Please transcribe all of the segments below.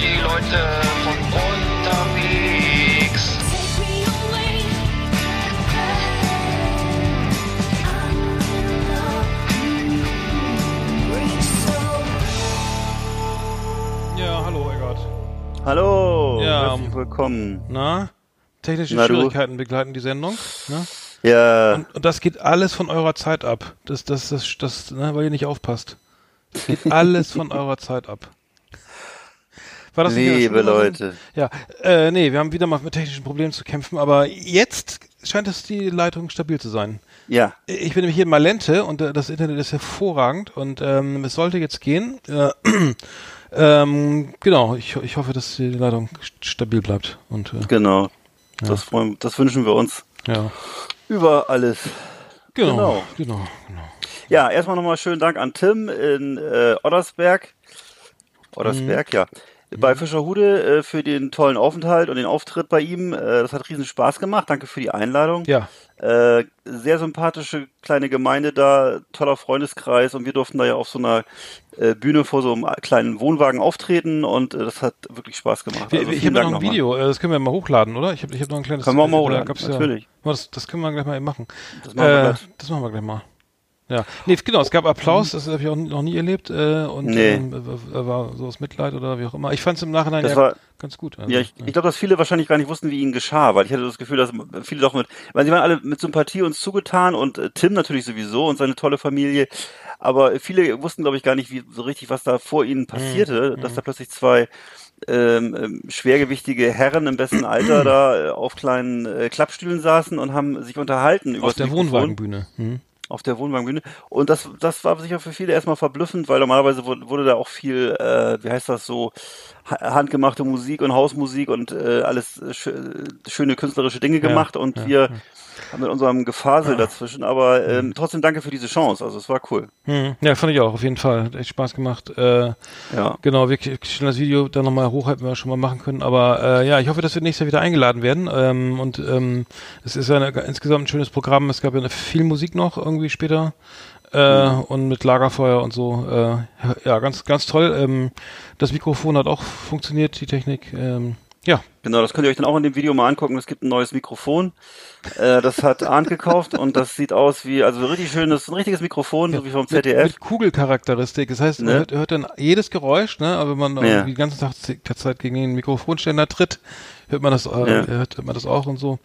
die Leute von unterwegs. Ja, hallo Eggert. Hallo, Ja, herzlich ähm, willkommen. Na? Technische Na, du? Schwierigkeiten begleiten die Sendung. Ne? Ja, Und, und das geht alles von eurer Zeit ab. Das, das, das, das, ne, weil ihr nicht aufpasst. Das geht alles von eurer Zeit ab. War das liebe? Leute. Ja, äh, nee, wir haben wieder mal mit technischen Problemen zu kämpfen, aber jetzt scheint es die Leitung stabil zu sein. Ja, Ich bin nämlich hier in Malente und äh, das Internet ist hervorragend und ähm, es sollte jetzt gehen. Äh, ähm, genau, ich, ich hoffe, dass die Leitung st- stabil bleibt. Und äh, genau. Das, freuen, das wünschen wir uns ja, über alles. genau, Genau. genau, genau. Ja, erstmal nochmal schönen Dank an Tim in äh, Oddersberg. Oddersberg, Mhm. ja. Bei Fischerhude äh, für den tollen Aufenthalt und den Auftritt bei ihm. Äh, das hat riesen Spaß gemacht. Danke für die Einladung. Ja, Äh, sehr sympathische kleine Gemeinde da, toller Freundeskreis und wir durften da ja auf so einer äh, Bühne vor so einem kleinen Wohnwagen auftreten und äh, das hat wirklich Spaß gemacht. Also ich habe noch ein nochmal. Video, äh, das können wir mal hochladen, oder? Ich habe ich hab noch ein kleines Können wir auch mal hochladen, natürlich. Ja, das, das können wir gleich mal eben machen. Das machen wir äh, gleich. das machen wir gleich mal. Ja, nee, genau, es gab Applaus, das habe ich auch noch nie erlebt äh, und Nee. ähm, äh, war so aus Mitleid oder wie auch immer. Ich fand es im Nachhinein Das ja war- ganz gut. Also, Ja, ich, ich glaube, dass viele wahrscheinlich gar nicht wussten, wie ihnen geschah, weil ich hatte das Gefühl, dass viele doch mit, weil sie waren alle mit Sympathie uns zugetan und äh, Tim natürlich sowieso und seine tolle Familie, aber viele wussten, glaube ich, gar nicht, wie so richtig, was da vor ihnen passierte, dass da plötzlich zwei ähm, ähm, schwergewichtige Herren im besten Alter da äh, auf kleinen äh, Klappstühlen saßen und haben sich unterhalten über auf der Wohnwagenbühne. Hm. Auf der Wohnwagenbühne. Und das, das war sicher für viele erstmal verblüffend, weil normalerweise wurde, wurde da auch viel, äh, wie heißt das so, ha- handgemachte Musik und Hausmusik und äh, alles äh, schö schöne künstlerische Dinge Ja, gemacht und ja, wir haben mit unserem Gefasel dazwischen, aber ähm, Mhm. trotzdem danke für diese Chance, also es war cool. Hm. Ja, fand ich auch, auf jeden Fall. Hat echt Spaß gemacht. Äh, Ja. Genau, wir stellen das Video dann nochmal hoch, hätten wir schon mal machen können. Aber äh, ja, ich hoffe, dass wir nächstes Jahr wieder eingeladen werden. Ähm, und ähm, es ist ja eine, insgesamt ein schönes Programm. Es gab ja viel Musik noch irgendwie später. Äh, Und mit Lagerfeuer und so. Äh, ja, ganz, ganz toll. Ähm, das Mikrofon hat auch funktioniert, die Technik. Ähm, ja, Genau, das könnt ihr euch dann auch in dem Video mal angucken. Es gibt ein neues Mikrofon. Äh, das hat Arndt gekauft und das sieht aus wie, also richtig schönes, ein richtiges Mikrofon, so wie vom mit, ZDF. mit Kugelcharakteristik. Das heißt, man Ne? hört, hört dann jedes Geräusch, ne? Aber wenn man Ja. die ganze Tag, Zeit gegen den Mikrofonständer tritt, hört man das, äh, Ja. hört, hört man das auch und so.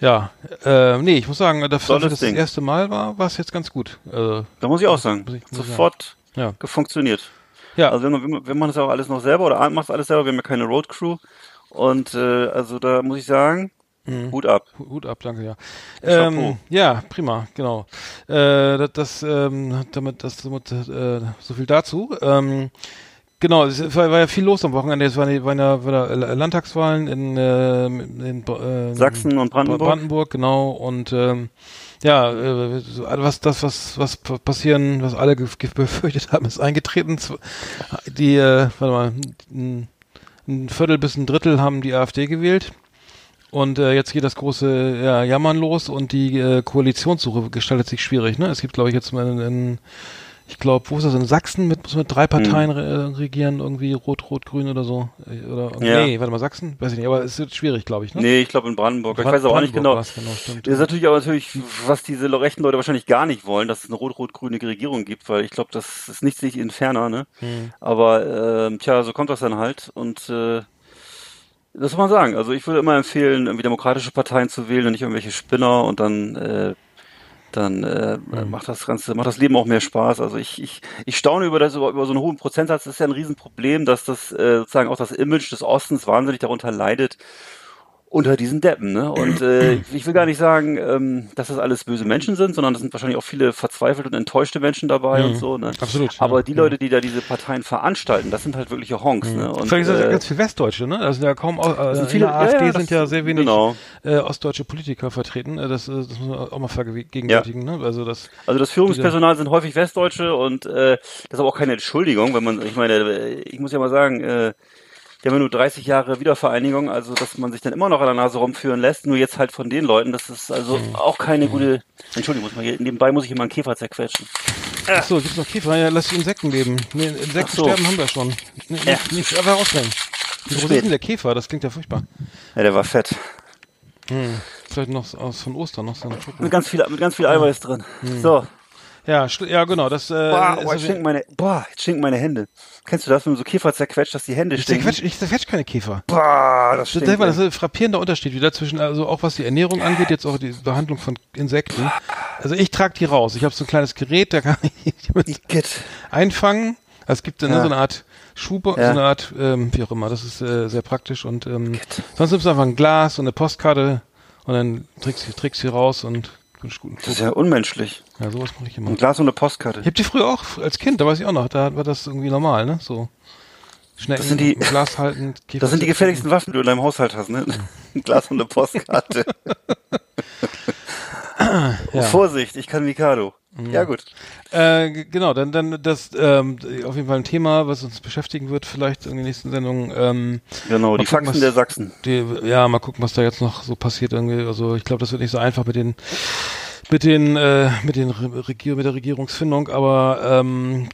Ja, äh, nee, ich muss sagen, dafür, dass das das erste Mal war, war es jetzt ganz gut. Äh, Da muss ich auch sagen, Muss ich- muss sofort ja. gefunktioniert. Ja, Also wir, wir, wir machen das ja auch alles noch selber oder Arndt macht alles selber, wir haben ja keine Road Crew. Und äh, also da muss ich sagen, Mhm. Hut ab. Hut ab, danke, ja. Ähm, ja, prima, genau. Äh, das, das ähm, damit, das, damit, äh, so viel dazu. Ähm, genau, es war, war ja viel los am Wochenende. Es waren, waren ja war Landtagswahlen in, äh, in äh, Sachsen und Brandenburg. Brandenburg, genau. Und ähm, ja, äh, was das, was was passieren, was alle befürchtet haben, ist eingetreten. Die, äh, warte mal, ein, Viertel bis ein Drittel haben die AfD gewählt. Und äh, jetzt geht das große ja, Jammern los und die äh, Koalitionssuche gestaltet sich schwierig. Ne? Es gibt, glaube ich, jetzt mal in, in ich glaube, wo ist das? In Sachsen mit, muss mit drei Parteien re regieren, irgendwie Rot, Rot, Grün oder so. Äh, Oder, Ja. Nee, warte mal, Sachsen? Weiß ich nicht, aber es wird schwierig, glaube ich. Ne? Nee, ich glaube in Brandenburg. Ich weiß aber auch nicht genau. genau stimmt. Das ist natürlich aber natürlich, was diese rechten Leute wahrscheinlich gar nicht wollen, dass es eine rot-rot-grüne Regierung gibt, weil ich glaube, das ist nicht sich inferner, ne? Hm. Aber ähm, tja, so kommt das dann halt. Und äh, das muss man sagen. Also ich würde immer empfehlen, irgendwie demokratische Parteien zu wählen und nicht irgendwelche Spinner und dann äh, dann äh, Hm. macht das Ganze, macht das Leben auch mehr Spaß. Also ich, ich, ich staune über das, über, über so einen hohen Prozentsatz. Das ist ja ein Riesenproblem, dass das äh, sozusagen auch das Image des Ostens wahnsinnig darunter leidet unter diesen Deppen. Ne? Und äh, ich will gar nicht sagen, ähm, dass das alles böse Menschen sind, sondern es sind wahrscheinlich auch viele verzweifelte und enttäuschte Menschen dabei und Mhm. so. Ne? Absolut, ja. Aber die Ja. Leute, die da diese Parteien veranstalten, das sind halt wirkliche Honks. Ne? Und, Vielleicht sind das äh, ganz viele Westdeutsche, ne? Also ja kaum äh, sind in viele- der ja, AfD ja, das- sind ja sehr wenig genau. äh, ostdeutsche Politiker vertreten. Äh, Das, äh, das muss man auch mal vergegenwärtigen, ne? Also das Also das Führungspersonal sind häufig Westdeutsche und äh, das ist aber auch keine Entschuldigung, wenn man, ich meine, äh, ich muss ja mal sagen, äh, wir haben ja nur 30 Jahre Wiedervereinigung, also dass man sich dann immer noch an der Nase rumführen lässt, nur jetzt halt von den Leuten, das ist also auch keine gute, Entschuldigung, muss man hier, nebenbei muss ich immer einen Käfer zerquetschen. Ach so, gibt's noch Käfer? Ja, lass die Insekten leben. Nee, Insekten so. sterben haben wir schon. Nee, Ja. nicht, nicht, einfach ausbringen. Wie groß ist denn der Käfer? Das klingt ja furchtbar. Ja, der war fett. Hm. Vielleicht noch aus von Ostern noch so ein Mit ganz viel, mit ganz viel Eiweiß drin. So. Ja, ja, genau. Das, äh, Boah, boah, jetzt stinken meine, boah, jetzt stinken meine Hände. Kennst du das, wenn du so Käfer zerquetscht, dass die Hände ich stinken? zerquetsch, ich zerquetsch keine Käfer. Boah, das Das, stinkt. das, das ist ein frappierender Unterschied wieder zwischen, also auch was die Ernährung angeht, jetzt auch die Behandlung von Insekten. Also ich trage die raus. Ich habe so ein kleines Gerät, da kann ich die einfangen. Also es gibt dann Ja. so eine Art Schuber, Ja. so eine Art, ähm, wie auch immer, das ist äh, sehr praktisch und ähm, sonst nimmst du einfach ein Glas und eine Postkarte und dann trägst du trägst sie raus und wünsch guten Das ist ja unmenschlich. Ja, sowas mache ich immer. Ein Glas und eine Postkarte. Ich hab die früher auch als Kind, da weiß ich auch noch, da war das irgendwie normal, ne? So schnell Das sind die- Glas halten. Käfer Das sind die gefährlichsten Waffen, die du in deinem Haushalt hast, ne? Ein Glas und eine Postkarte. Ja. Vorsicht, ich kann Mikado. Ja, gut. Äh, genau, dann, dann das ähm, auf jeden Fall ein Thema, was uns beschäftigen wird, vielleicht in der nächsten Sendung. Ähm, Genau, die gucken, Faxen was- der Sachsen. die, ja, mal gucken, was da jetzt noch so passiert irgendwie. Also ich glaube, das wird nicht so einfach mit den mit den äh, mit den Re Regier mit der Regierungsfindung, aber ähm,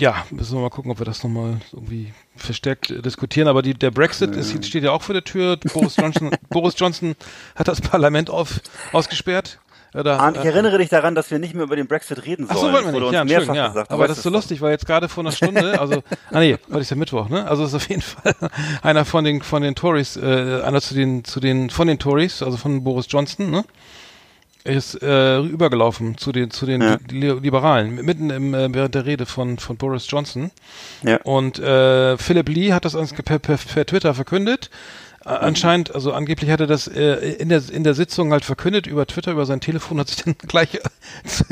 ja, müssen wir mal gucken, ob wir das nochmal irgendwie verstärkt äh, diskutieren. Aber die, der Brexit ist, steht ja auch vor der Tür. Boris Johnson, Boris Johnson hat das Parlament auf, ausgesperrt. Oder, Arndt, ich erinnere dich daran, dass wir nicht mehr über den Brexit reden Ach sollen. so, wollen wir nicht. Ja, mehrfach ja. gesagt. Aber das ist so lustig, weil jetzt gerade vor einer Stunde, also, ah nee, heute ist ja Mittwoch, ne? Also es ist auf jeden Fall einer von den, von den Tories, äh, einer zu den, zu den, von den Tories, also von Boris Johnson, ne? Ist äh, übergelaufen zu den, zu den Ja. Li Liberalen, mitten im, äh, während der Rede von, von Boris Johnson. Ja. Und äh, Philip Lee hat das ans- per, per, per Twitter verkündet. Äh, Anscheinend, also angeblich hat er das äh, in der in der Sitzung halt verkündet über Twitter, über sein Telefon, hat sich dann gleich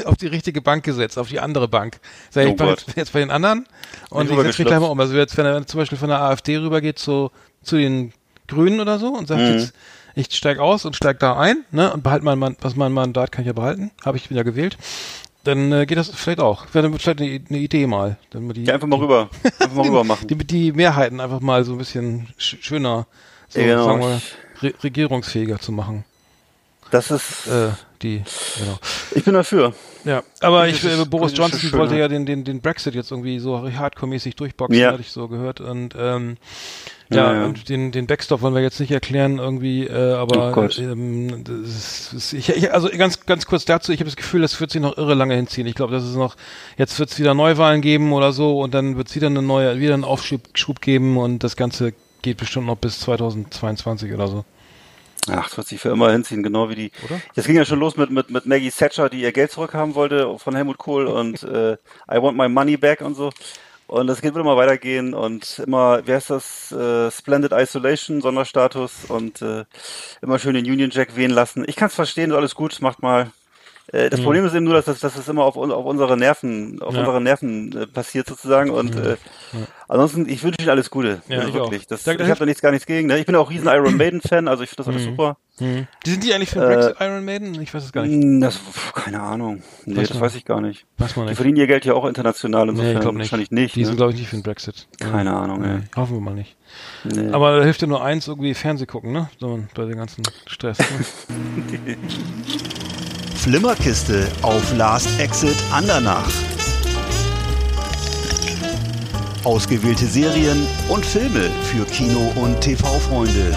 auf die richtige Bank gesetzt, auf die andere Bank. Sag ich, Oh ich bin Gott. jetzt, bei den anderen und ich setze mich gleich mal um. Also jetzt, wenn er zum Beispiel von der AfD rübergeht zu, zu den Grünen oder so und sagt Mhm. jetzt, ich steig aus und steig da ein, ne, und behalte mein, Mann- was mein Mandat kann ich ja behalten, habe ich wieder gewählt. Dann äh, geht das vielleicht auch. Wäre vielleicht eine, eine Idee mal. Dann die, Ja, einfach mal rüber. Einfach mal rüber machen. die, die Mehrheiten einfach mal so ein bisschen sch schöner, so, Ja, genau. sagen wir, re regierungsfähiger zu machen. Das ist, Äh, die, genau. ich bin dafür. Ja, aber ich, äh, Boris Johnson wollte ja den, den, den Brexit jetzt irgendwie so hardcore-mäßig durchboxen, Ja. hatte ich so gehört. Und ähm, Ja, ja, ja. und den, den Backstop wollen wir jetzt nicht erklären irgendwie, äh, aber Oh Gott. ähm, das ist, ich, ich, also ganz ganz kurz dazu, ich habe das Gefühl, das wird sich noch irre lange hinziehen. Ich glaube, das ist noch, jetzt wird es wieder Neuwahlen geben oder so und dann wird es wieder eine neue, wieder einen Aufschub Schub geben und das Ganze geht bestimmt noch bis 2022 oder so. Ach, das wird sich für immer hinziehen, genau wie die. Oder? Das ging ja schon los mit, mit, mit Maggie Thatcher, die ihr Geld zurückhaben wollte von Helmut Kohl und äh, I want my money back und so. Und das geht wird immer weitergehen und immer, wie heißt das, äh, Splendid Isolation, Sonderstatus und äh, immer schön den Union Jack wehen lassen. Ich kann es verstehen, ist alles gut, macht mal. Äh, das Problem ist eben nur, dass das, dass das immer auf, auf unsere Nerven, auf Ja. unsere Nerven äh, passiert sozusagen. Und äh, ansonsten, ich wünsche Ihnen alles Gute. Ja, also ich auch. wirklich. Das, Da- ich habe da nichts gar nichts gegen. Ne? Ich bin auch riesen Iron Maiden Fan, also ich finde das alles super. Die sind die eigentlich für den Äh, Brexit Iron Maiden? Ich weiß es gar nicht. Hm, Das, keine Ahnung. Nee, Weiß das weiß ich gar nicht. Weiß man Die nicht. verdienen ihr Geld ja auch international, insofern Nee, nicht. wahrscheinlich nicht. Die sind, ne? glaube ich, nicht für den Brexit. Keine Ahnung, ey. Nee, hoffen wir mal nicht. Nee. Aber da hilft ja nur eins, irgendwie Fernseh gucken, ne? So, bei dem ganzen Stress. Ne? Flimmerkiste auf Last Exit Andernach. Ausgewählte Serien und Filme für Kino- und TV-Freunde.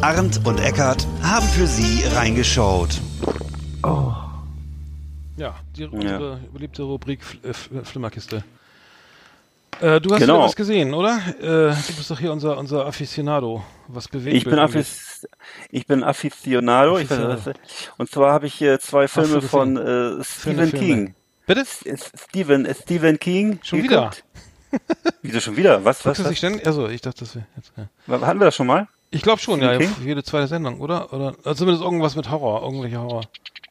Arndt und Eckart haben für Sie reingeschaut. ja, die, unsere beliebte Rubrik Fl äh, F- äh, Flimmerkiste. Äh, du hast Genau. wieder was gesehen, oder? Äh, du bist doch hier unser, unser Aficionado. Was bewegt Ich bin, Affiz ich bin Aficionado. Ich weiß, und zwar habe ich hier zwei Filme von äh, Stephen Filme. King. Bitte? Stephen, ist Stephen King. Schon wieder? geguckt? Wieso schon wieder? Was? Was? Was? denn? Also, ich dachte, das wäre jetzt. Ja. Hatten wir das schon mal? Ich glaube schon, ja, Okay. jede zweite Sendung, oder? Oder also zumindest irgendwas mit Horror, irgendwelche Horror.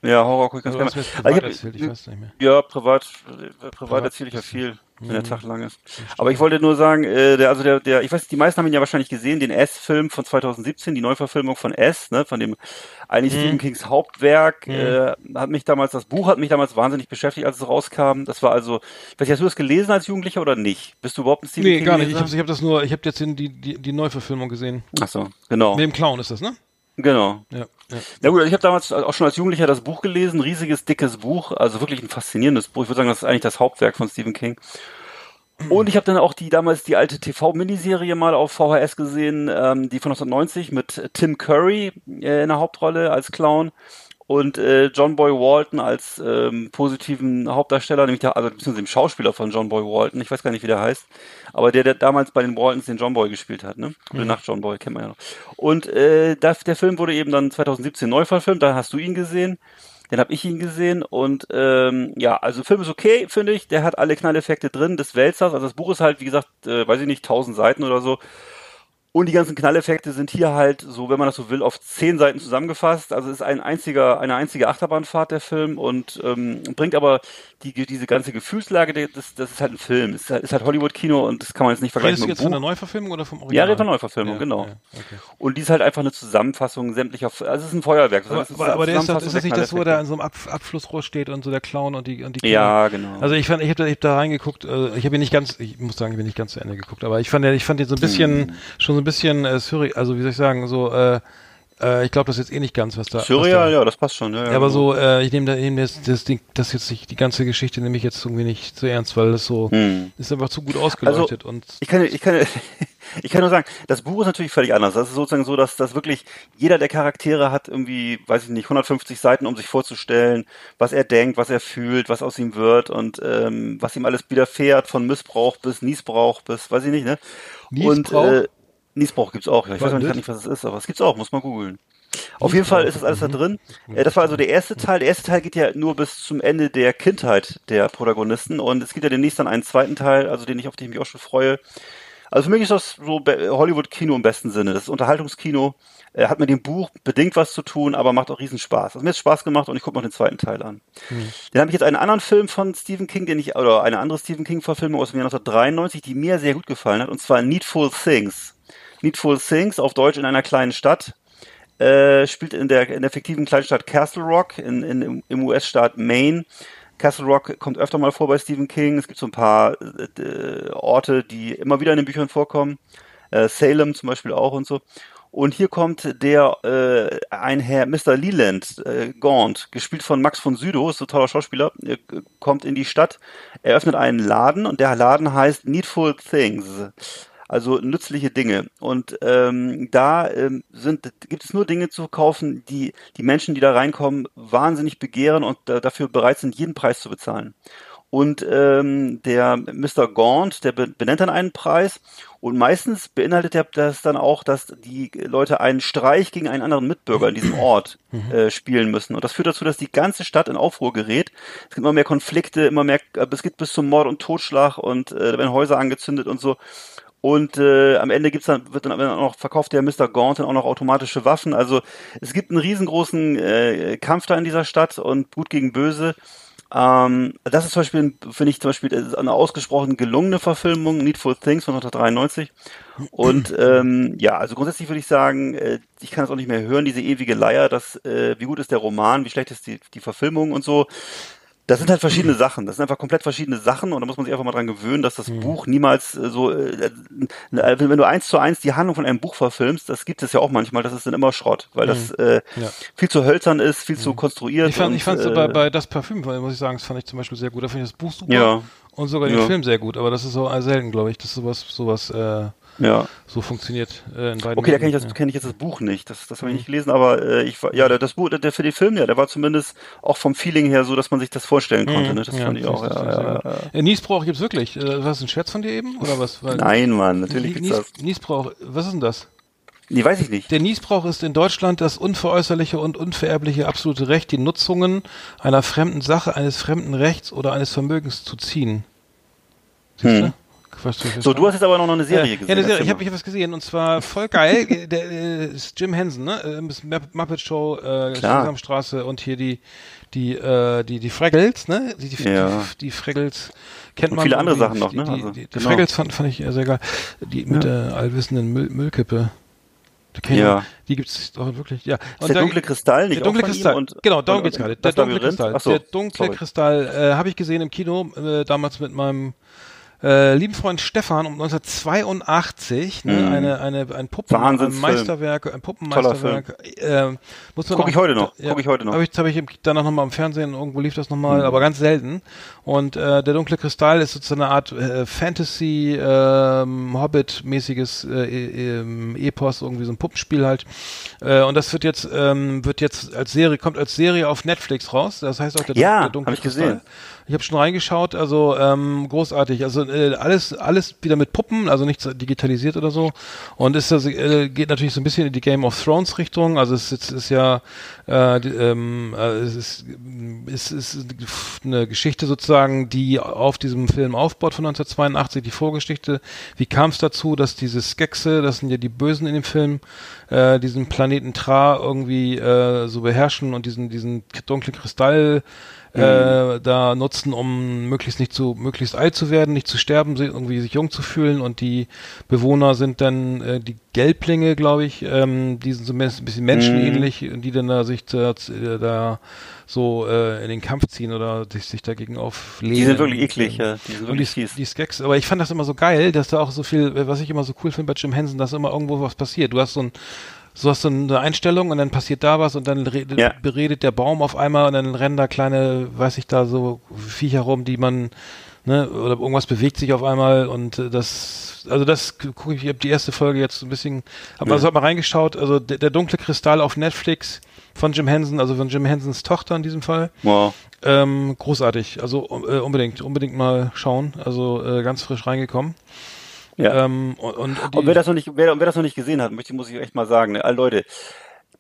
Ja, Horror gucke ich ganz Oder gerne. Also ich erzählt, ich hab, weiß nicht mehr. ja, privat, äh, privat Privat erzähle ich ja viel, wenn Mhm. der Tag lang ist. Aber ich wollte nur sagen, äh, der, also der, der, ich weiß, die meisten haben ihn ja wahrscheinlich gesehen, den S-Film von 2017, die Neuverfilmung von S, ne, von dem eigentlich Mhm. Stephen Kings Hauptwerk, äh, hat mich damals, das Buch hat mich damals wahnsinnig beschäftigt, als es rauskam. Das war also, ich weiß nicht, hast du das gelesen als Jugendlicher oder nicht? Bist du überhaupt ein Stephen Nee, King gar nicht. Ich habe ich hab das nur, ich habe jetzt die, die, die Neuverfilmung gesehen. Ach so, genau, Mit dem Clown ist das, ne? Genau. Ja. ja. Na gut, also ich habe damals auch schon als Jugendlicher das Buch gelesen, riesiges, dickes Buch, also wirklich ein faszinierendes Buch. Ich würde sagen, das ist eigentlich das Hauptwerk von Stephen King. Und ich habe dann auch die damals die alte TV-Miniserie mal auf VHS gesehen, ähm, die von 1990 mit Tim Curry äh, in der Hauptrolle als Clown und äh, John Boy Walton als ähm, positiven Hauptdarsteller, nämlich der, also beziehungsweise dem Schauspieler von John Boy Walton, ich weiß gar nicht, wie der heißt, aber der, der damals bei den Waltons den John Boy gespielt hat, ne? Gute mhm. Nacht, John Boy, kennt man ja noch. Und äh, das, der Film wurde eben dann 2017 neu verfilmt, da hast du ihn gesehen. Den habe ich ihn gesehen und ähm, ja, also der Film ist okay, finde ich. Der hat alle Knalleffekte drin des Wälzers. Also das Buch ist halt, wie gesagt, äh, weiß ich nicht, 1000 Seiten oder so. Und die ganzen Knalleffekte sind hier halt so, wenn man das so will, auf zehn Seiten zusammengefasst. Also es ist ein einziger, eine einzige Achterbahnfahrt der Film und ähm, bringt aber die, diese ganze Gefühlslage, das, das ist halt ein Film. Es ist halt, halt Hollywood-Kino und das kann man jetzt nicht vergleichen Redest du jetzt von der Neuverfilmung oder vom Original? Ja, red von Neuverfilmung, ja, genau. Ja, okay. Und die ist halt einfach eine Zusammenfassung sämtlicher, also es ist ein Feuerwerk. Aber, ist, aber der ist, das, ist das nicht das, wo der in so einem Ab Abflussrohr steht und so der Clown und die und die Kinder. Ja, genau. Also ich fand, ich habe da, ich hab da reingeguckt, äh, ich habe ihn nicht ganz, ich muss sagen, ich bin nicht ganz zu Ende geguckt, aber ich fand, ich fand ihn so ein bisschen, hm. schon so ein bisschen äh, surreal, also wie soll ich sagen, so, äh, äh, ich glaube, das ist jetzt eh nicht ganz, was da. Surreal, ja, das passt schon. Ja, ja, aber genau. so, äh, ich nehme da eben das, das, Ding, das jetzt nicht, die ganze Geschichte nehme ich jetzt irgendwie nicht zu ernst, weil das so hm. ist einfach zu gut ausgeleuchtet also, und. Ich kann, ich kann, ich kann nur sagen, das Buch ist natürlich völlig anders. Das ist sozusagen so, dass, dass wirklich jeder der Charaktere hat irgendwie, weiß ich nicht, 150 Seiten, um sich vorzustellen, was er denkt, was er fühlt, was aus ihm wird und ähm, was ihm alles widerfährt, von Missbrauch bis Niesbrauch bis, weiß ich nicht, ne? Niesbrauch? Und, äh, Niesbrauch gibt's auch, ja. Ich weiß nicht, nicht, was es ist, aber es gibt's auch, muss man googeln. Auf jeden Fall ist das alles da drin. Äh, das war also der erste Teil. Der erste Teil geht ja nur bis zum Ende der Kindheit der Protagonisten und es gibt ja demnächst dann einen zweiten Teil, also den ich auf den ich mich auch schon freue. Also für mich ist das so Hollywood-Kino im besten Sinne. Das ist Unterhaltungskino. Äh, hat mit dem Buch bedingt was zu tun, aber macht auch riesen Spaß. Also mir hat Spaß gemacht und ich gucke noch den zweiten Teil an. Mhm. Dann habe ich jetzt einen anderen Film von Stephen King, den ich, oder eine andere Stephen King-Verfilmung aus dem Jahr 1993, die mir sehr gut gefallen hat, und zwar Needful Things. Needful Things auf Deutsch in einer kleinen Stadt. Äh, spielt in der, in der fiktiven Kleinstadt Castle Rock in, in, im US-Staat Maine. Castle Rock kommt öfter mal vor bei Stephen King. Es gibt so ein paar äh, Orte, die immer wieder in den Büchern vorkommen. Äh, Salem zum Beispiel auch und so. Und hier kommt der äh, ein Herr Mr. Leland äh, Gaunt, gespielt von Max von Südow, ist so ein toller Schauspieler, äh, kommt in die Stadt, eröffnet einen Laden und der Laden heißt Needful Things also nützliche Dinge. Und ähm, da ähm, sind, gibt es nur Dinge zu kaufen, die die Menschen, die da reinkommen, wahnsinnig begehren und äh, dafür bereit sind, jeden Preis zu bezahlen. Und ähm, der Mr. Gaunt, der benennt dann einen Preis und meistens beinhaltet er das dann auch, dass die Leute einen Streich gegen einen anderen Mitbürger in diesem Ort mhm. äh, spielen müssen. Und das führt dazu, dass die ganze Stadt in Aufruhr gerät. Es gibt immer mehr Konflikte, immer mehr, äh, es geht bis zum Mord und Totschlag und äh, da werden Häuser angezündet und so. Und äh, am Ende gibt's dann, wird dann auch noch verkauft der Mr. Gaunt dann auch noch automatische Waffen. Also es gibt einen riesengroßen äh, Kampf da in dieser Stadt und gut gegen böse. Ähm, das ist zum Beispiel, finde ich zum Beispiel eine ausgesprochen gelungene Verfilmung, Needful Things von 1993. Und ähm, ja, also grundsätzlich würde ich sagen, äh, ich kann es auch nicht mehr hören, diese ewige Leier, dass äh, wie gut ist der Roman, wie schlecht ist die, die Verfilmung und so. Das sind halt verschiedene Sachen. Das sind einfach komplett verschiedene Sachen und da muss man sich einfach mal dran gewöhnen, dass das mhm. Buch niemals äh, so, äh, äh, wenn du eins zu eins die Handlung von einem Buch verfilmst, das gibt es ja auch manchmal, das ist dann immer Schrott, weil das mhm. äh, ja. viel zu hölzern ist, viel mhm. zu konstruiert. Ich fand, ich fand äh, bei, bei das Parfüm, muss ich sagen, das fand ich zum Beispiel sehr gut. Da finde ich das Buch super ja. und sogar den ja. Film sehr gut, aber das ist so selten, glaube ich, dass sowas, sowas äh, ja. so funktioniert äh, in beiden. Okay, da kenne ich, das, ja. kenn ich jetzt das Buch nicht. Das, das habe ich nicht gelesen, aber äh, ich ja, das Buch, der für den Film, ja, der war zumindest auch vom Feeling her so, dass man sich das vorstellen konnte. Mhm. Ne? Das ja, fand ich auch. Ja, ja, ja. Äh, Niesbrauch gibt's wirklich. Äh, was ist ein Scherz von dir eben oder was? Weil, Nein, Mann, natürlich gibt's Nies, das. Niesbrauch, was ist denn das? Nee, weiß ich nicht. Der Niesbrauch ist in Deutschland das unveräußerliche und unvererbliche absolute Recht, die Nutzungen einer fremden Sache, eines fremden Rechts oder eines Vermögens zu ziehen. Siehst hm. du? So, du hast jetzt aber noch eine Serie ja, gesehen. Ja, eine Serie. Ich habe hab was gesehen und zwar voll geil. der äh, ist Jim Henson, ne? Äh, Muppet Show, äh, Sesamstraße und hier die die äh, die die Fraggles, ne? Die die, ja. die, die Fraggles kennt und man. Viele andere Sachen noch, ne? Die, also, die, die genau. Fraggles fand, fand ich sehr geil. Die mit ja. der allwissenden Müll, Müllkippe. Ja. Die gibt's doch wirklich, ja. Und der dunkle Kristall, nicht der dunkle Kristall. Und, genau, darum geht's gerade. Der dunkle Kristall. So, der dunkle sorry. Kristall äh, habe ich gesehen im Kino äh, damals mit meinem äh, lieben Freund Stefan um 1982 ne, Mhm. eine eine ein Puppen ein. Meisterwerk ein Puppenmeisterwerk äh, muss man Guck ich heute noch, guck ich heute noch. habe ich habe ich danach noch mal im Fernsehen irgendwo lief das noch mal Mhm. aber ganz selten und äh, der dunkle Kristall ist sozusagen eine Art äh, Fantasy ähm, Hobbit mäßiges äh, ähm, Epos irgendwie so ein Puppenspiel halt äh, und das wird jetzt ähm, wird jetzt als Serie kommt als Serie auf Netflix raus das heißt auch der, Ja, der dunkle hab ich Kristall gesehen. Ich habe schon reingeschaut, also ähm, großartig. Also äh, alles, alles wieder mit Puppen, also nichts digitalisiert oder so. Und ist das äh, geht natürlich so ein bisschen in die Game of Thrones Richtung. Also es ist, ist ja äh, die, ähm, äh, es ist, es ist eine Geschichte sozusagen, die auf diesem Film aufbaut von 1982, die Vorgeschichte. Wie kam es dazu, dass diese Skexe, das sind ja die Bösen in dem Film, äh, diesen Planeten Tra irgendwie äh, so beherrschen und diesen diesen dunklen Kristall äh, da nutzen, um möglichst nicht zu, möglichst alt zu werden, nicht zu sterben, irgendwie sich jung zu fühlen und die Bewohner sind dann äh, die Gelblinge, glaube ich, ähm, die sind so ein bisschen menschenähnlich und die dann da sich da, da so äh, in den Kampf ziehen oder sich, sich dagegen auflehnen. Die sind wirklich eklig, ja. Die sind Und die, wirklich fies. die Skeks, aber ich fand das immer so geil, dass da auch so viel, was ich immer so cool finde bei Jim Henson, dass immer irgendwo was passiert. Du hast so ein, so hast du eine Einstellung und dann passiert da was und dann Ja. beredet der Baum auf einmal und dann rennen da kleine, weiß ich da, so Viecher rum, die man, ne, oder irgendwas bewegt sich auf einmal und äh, das, also das gucke ich, ich habe die erste Folge jetzt so ein bisschen, mal, Ja. so hab mal reingeschaut, also der, der dunkle Kristall auf Netflix von Jim Henson, also von Jim Hensons Tochter in diesem Fall. Wow. Ähm, großartig, also äh, unbedingt, unbedingt mal schauen, also äh, ganz frisch reingekommen. Ja. Ähm, und, und, Und wer das noch nicht, wer, wer das noch nicht gesehen hat, möchte, muss ich echt mal sagen, ne, alle Leute,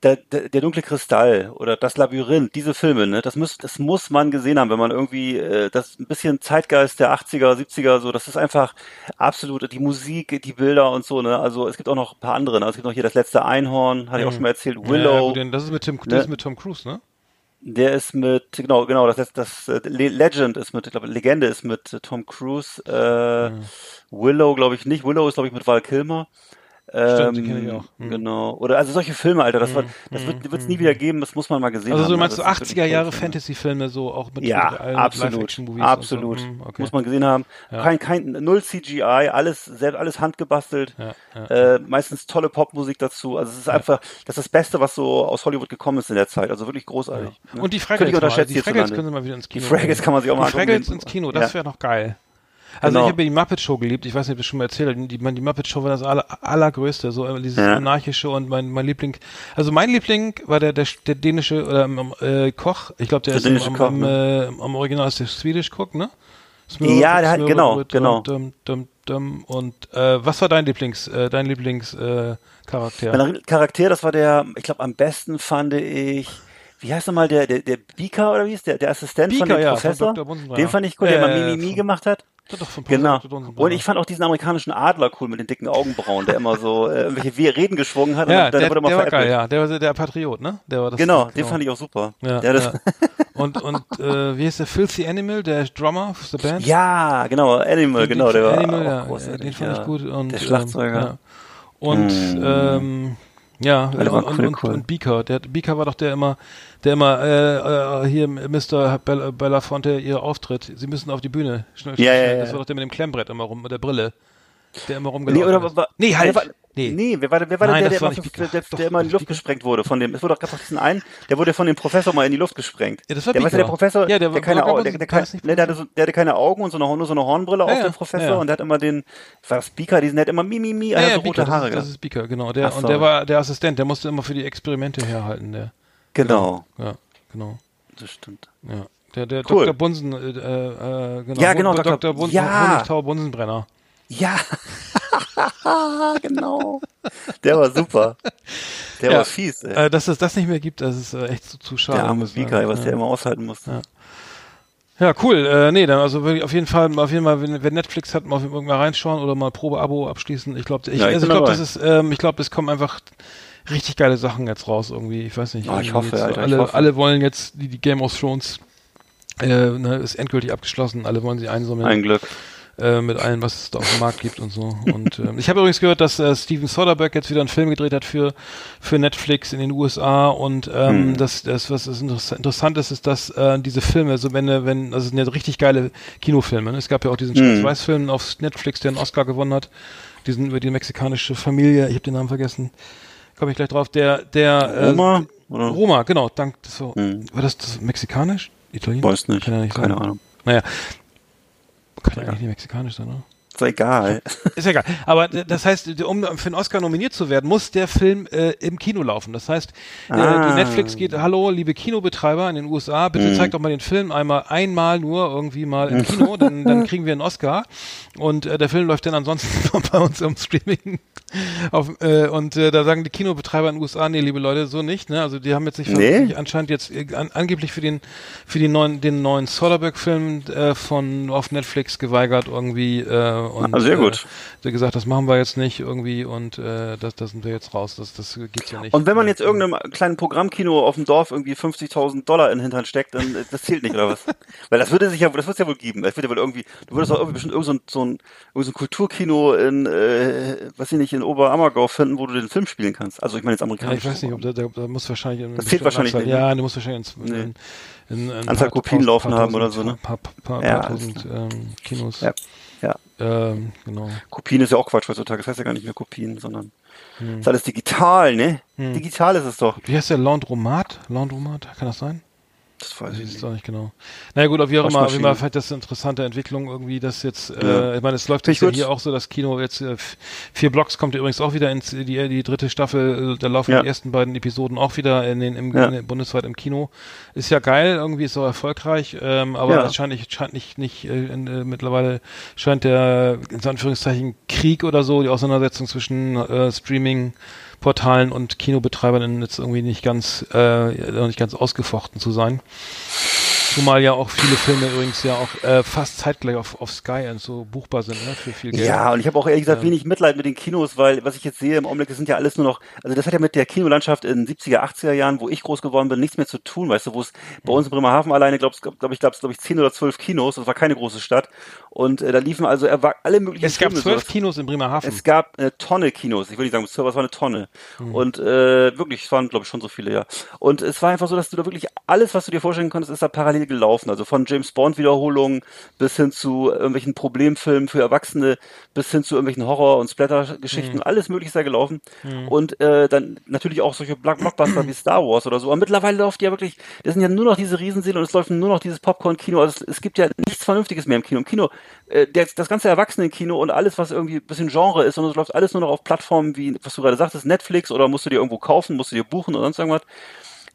der, der, der dunkle Kristall oder das Labyrinth, diese Filme, ne, das muss, das muss man gesehen haben, wenn man irgendwie äh, das ein bisschen Zeitgeist der 80er, 70er, so, das ist einfach absolut die Musik, die Bilder und so, ne. Also es gibt auch noch ein paar andere, ne? Es gibt noch hier das letzte Einhorn, hatte ich auch schon mal erzählt, ja, Willow. gut, denn das ist mit Tim, Ne? das ist mit Tom Cruise, ne? Der ist mit, genau, genau, das, das, das äh, Le- Legend ist mit, ich glaube, Legende ist mit Tom Cruise, äh, Willow glaube ich nicht, Willow ist glaube ich mit Val Kilmer. Stimmt, die kenn ich auch. Hm. Genau. Oder also solche Filme, Alter, das, war, das wird es nie wieder geben, das muss man mal gesehen Also haben. so du meinst so Das sind 80er wirklich Jahre. Fantasy-Filme, so auch mit, Ja, mit allen absolut, Live-Action-Movies. absolut. Und so. Hm, okay. Muss man gesehen haben. Ja. Kein, kein, null CGI, alles, selbst, alles handgebastelt. Ja, ja. Äh, meistens tolle Popmusik dazu. Also es ist einfach, das ist das Beste, was so aus Hollywood gekommen ist in der Zeit. Also wirklich großartig. ne? Und die Fraggles, mal, die Fraggles können sie mal wieder ins Kino Die Fraggles kann man sich auch mal Die Fraggles ins Kino, das wäre noch geil. Also Genau. ich habe ja die Muppet Show geliebt. Ich weiß nicht, ob ich schon mal erzählt habe. Die, die Muppet Show war das aller, allergrößte, so äh, dieses Ja. anarchische und mein, mein Liebling. Also mein Liebling war der der, der dänische oder, ähm, äh, Koch. Ich glaube, der, Der ist am, Koch, am, äh, am Original ist der Swedish Cook, ne? Ja, der hat- genau, mit, genau. Und, dum, dum, dum, und äh, was war dein Lieblings, äh, dein Lieblings äh, Charakter? Mein Charakter, das war der, ich glaube, am besten fand ich, wie heißt nochmal, der, der, der Beaker oder wie ist der, der Assistent von Beaker, dem ja, von Professor? Dr. Bunsenbrenner. den fand ich cool, der Ja, ja, ja, Mimimi von- gemacht hat. Ja, doch, von Genau. Und ich fand auch diesen amerikanischen Adler cool mit den dicken Augenbrauen, der immer so äh, irgendwelche We- Reden geschwungen hat. ja, und dann der, wurde immer der war geil, ja. Der war der Patriot, ne? Der war das, Genau, den fand ich auch super. Ja, der ja. Und, und äh, wie heißt der? Filthy Animal, der Drummer of the Band? ja, genau, Animal, genau, der war Animal, ja, den fand ich gut. Und, der Schlagzeuger. Ähm. Und Mm. ähm, ja, und, und, und, und Beaker, der Beaker war doch der immer, der immer äh, äh, hier Mr. Bella, Belafonte ihr Auftritt. Sie müssen auf die Bühne. Schnell, Ja, schnell. ja, ja. Das war doch der mit dem Klemmbrett immer rum, mit der Brille. Der immer Nee, rumgelaufen oder ist. nee, halt. wer war, nee. nee. wer war, der- wer war Nein, der, der, war der, Beaker. der, Doch, der immer in die Luft Beaker. gesprengt wurde von dem, es wurde doch, doch diesen einen, der wurde von dem Professor mal in die Luft gesprengt. Ja, das war der, weißt du, der. Professor, Ja, der der keine Augen, der, der, kein, ne, der, hatte so, der hatte keine Augen und so eine, nur so eine Hornbrille Ja, auf ja, dem Professor ja. und der hat immer den, war das Beaker, diesen, der hat immer Mimimi, Ja, er hat ja, so rote Beaker, Haare das, ist, das ist Beaker, genau. Der, Ach und der war der Assistent, der musste immer für die Experimente herhalten, der. Genau, Ja, genau. das stimmt. Ja. Der, der Cool. Dr. Bunsen, äh, äh, genau. Ja, genau. Dr. Dr. Bunsen, Ja. Honigtau Bunsenbrenner. Ja, genau. Der war super. Der Ja. war fies, ey. Äh, dass es das nicht mehr gibt, das ist äh, echt zu, zu schade. der arme muss ich sagen. was ja. der immer aushalten musste. Ja, cool. Äh, nee, dann also wirklich auf jeden Fall, auf jeden Fall, wenn, wenn Netflix hat, mal auf irgendwann reinschauen oder mal Probe-Abo abschließen. Ich glaube, ich, Ja, ich also ich glaube, das ist, ähm, ich glaube, es kommen einfach richtig geile Sachen jetzt raus irgendwie. Ich weiß nicht. Ah, ich hoffe, jetzt, Alter, ich alle, hoffe. alle wollen jetzt die, die Game of Thrones äh, ne, ist endgültig abgeschlossen. Alle wollen sie einsammeln. Ein Glück. Äh, mit allem, was es da auf dem Markt gibt und so. Und äh, ich habe übrigens gehört, dass äh, Steven Soderbergh jetzt wieder einen Film gedreht hat für für Netflix in den USA und ähm, hm. das, das was ist interessant ist, ist, dass äh, diese Filme, so wenn wenn also sind ja richtig geile Kinofilme. Ne? Es gab ja auch diesen hm. Schwarz-Weiß-Film auf Netflix, der einen Oscar gewonnen hat, diesen über die mexikanische Familie. Ich habe den Namen vergessen. Komme ich gleich drauf. Der der Roma äh, oder? Roma, genau. Dank. So, hm. War das, das mexikanisch? Italienisch? Weiß nicht. Kann ja nicht Keine sein. Ahnung. Naja, kann ja eigentlich nicht mexikanisch sein, oder? Ist egal. Ist egal. Aber das heißt, um für einen Oscar nominiert zu werden, muss der Film äh, im Kino laufen. Das heißt, äh, ah. die Netflix geht, hallo, liebe Kinobetreiber in den USA, bitte mm. zeigt doch mal den Film einmal, einmal nur irgendwie mal im Kino, dann, dann kriegen wir einen Oscar. Und äh, der Film läuft dann ansonsten bei uns im Streaming. Auf, äh, und äh, da sagen die Kinobetreiber in den USA, nee, liebe Leute, so nicht. Ne? Also die haben jetzt sich nee. anscheinend jetzt äh, an, angeblich für den für den neuen den neuen Soderbergh-Film äh, von auf Netflix geweigert irgendwie. Äh, und, ah, sehr gut. Äh, gesagt, das machen wir jetzt nicht irgendwie und äh, das, das sind wir jetzt raus. Das, das geht's ja nicht. Und wenn man jetzt irgendeinem kleinen Programmkino auf dem Dorf irgendwie 50.000 Dollar in den Hintern steckt, dann äh, das zählt nicht oder was? Weil das würde sich ja, das wird ja wohl geben. Das wird ja wohl irgendwie, du würdest auch irgendwie bestimmt irgend so ein, so ein, so ein Kulturkino in, äh, was ich nicht, in Oberammergau finden, wo du den Film spielen kannst. Also ich meine jetzt amerikanisch. Ja, ich weiß nicht, ob da, da, da muss wahrscheinlich. Das zählt wahrscheinlich nicht. Ja, du musst wahrscheinlich in, nee. in, in, in Anzahl Kopien laufen haben oder so, ne? Paar, paar, paar, ja, tausend ähm, Kinos. Ja. Ja. Ähm, genau. Kopien ist ja auch Quatsch heutzutage. Das heißt ja gar nicht mehr Kopien, sondern hm. ist alles digital, ne? Hm. Digital ist es doch. Wie heißt der Laundromat? Laundromat, kann das sein? Das weiß ich nicht. nicht genau. Na gut, auf wie auch immer, wie immer vielleicht das eine interessante Entwicklung irgendwie, dass jetzt, äh, ja. äh, ich meine, es läuft jetzt ja hier auch so, das Kino jetzt, äh, vier Blocks kommt übrigens auch wieder ins, die, die dritte Staffel, äh, da laufen ja. die ersten beiden Episoden auch wieder in den, im, in, bundesweit im Kino. Ist ja geil, irgendwie ist auch erfolgreich, ähm, aber es scheint nicht, scheint nicht, nicht, äh, in, äh, mittlerweile scheint der, in Anführungszeichen, Krieg oder so, die Auseinandersetzung zwischen äh, Streaming, Portalen und Kinobetreibern jetzt irgendwie nicht ganz, äh, nicht ganz ausgefochten zu sein. Zumal ja auch viele Filme übrigens ja auch äh, fast zeitgleich auf, auf Sky und so buchbar sind, ne, für viel Geld. Ja, und ich habe auch ehrlich gesagt ähm. wenig Mitleid mit den Kinos, weil was ich jetzt sehe im Augenblick, das sind ja alles nur noch, also das hat ja mit der Kinolandschaft in 70er, 80er Jahren, wo ich groß geworden bin, nichts mehr zu tun, weißt du, wo es bei uns in Bremerhaven alleine, glaube glaub ich, gab es glaube ich zehn oder zwölf Kinos, das war keine große Stadt und äh, da liefen also alle möglichen Es gab zwölf Kinos in Bremerhaven. Es gab eine Tonne Kinos, ich will nicht sagen, es war eine Tonne mhm. und äh, wirklich, es waren glaube ich schon so viele, ja. Und es war einfach so, dass du da wirklich alles, was du dir vorstellen konntest, ist da parallel gelaufen, also von James Bond Wiederholungen bis hin zu irgendwelchen Problemfilmen für Erwachsene, bis hin zu irgendwelchen Horror- und Splatter-Geschichten, mhm. alles mögliche ist da gelaufen. Mhm. Und äh, dann natürlich auch solche Blockbuster wie Star Wars oder so. Aber mittlerweile läuft ja wirklich, das sind ja nur noch diese Riesenseele und es läuft nur noch dieses Popcorn-Kino. Also es, es, gibt ja nichts Vernünftiges mehr im Kino. Im Kino, äh, der, das ganze Erwachsenen-Kino und alles, was irgendwie ein bisschen Genre ist, und es läuft alles nur noch auf Plattformen wie, was du gerade sagtest, Netflix oder musst du dir irgendwo kaufen, musst du dir buchen oder sonst irgendwas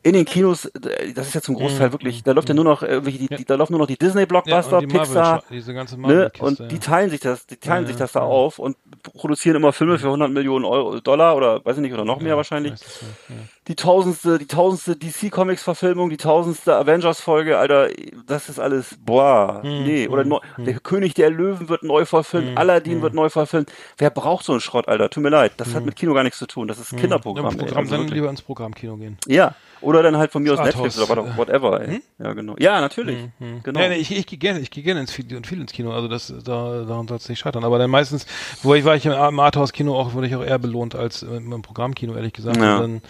in den Kinos, das ist ja zum Großteil mhm. wirklich, da läuft ja nur noch irgendwelche, die, die, da laufen nur noch die Disney-Blockbuster, ja, die Pixar, diese ganze ne? und die teilen sich das, die teilen ja, sich das da auf und produzieren immer Filme für 100 Millionen Euro, Dollar oder weiß ich nicht oder noch mehr wahrscheinlich. Die tausendste, die tausendste DC Comics Verfilmung, die tausendste Avengers Folge, Alter, das ist alles boah, mhm. nee, oder neu, mhm. der König der Löwen wird neu verfilmt. Aladdin wird neu verfilmt. Wer braucht so einen Schrott, Alter? Tut mir leid, das hat mit Kino gar nichts zu tun, das ist Kinderprogramm. Ja, Programm, ey, also dann lieber ins Programmkino gehen. Ja. Oder dann halt von mir aus Netflix oder whatever, ey. Hm? Ja, genau. Ja, natürlich. Hm, hm. Genau. Ja, nee, ich, ich gehe gerne, ich gehe gerne ins viel, und viel ins Kino, also das da daran soll es nicht scheitern. Aber dann meistens, wo ich war ich im, im Arthouse-Kino auch, wurde ich auch eher belohnt als im, im Programmkino, ehrlich gesagt. Ja. Dann, äh,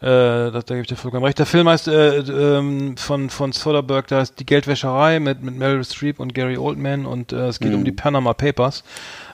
da, da gebe ich dir vollkommen recht. Der Film heißt äh, ähm, von von Soderbergh, da ist die Geldwäscherei mit mit Meryl Streep und Gary Oldman und äh, es geht mhm. um die Panama Papers.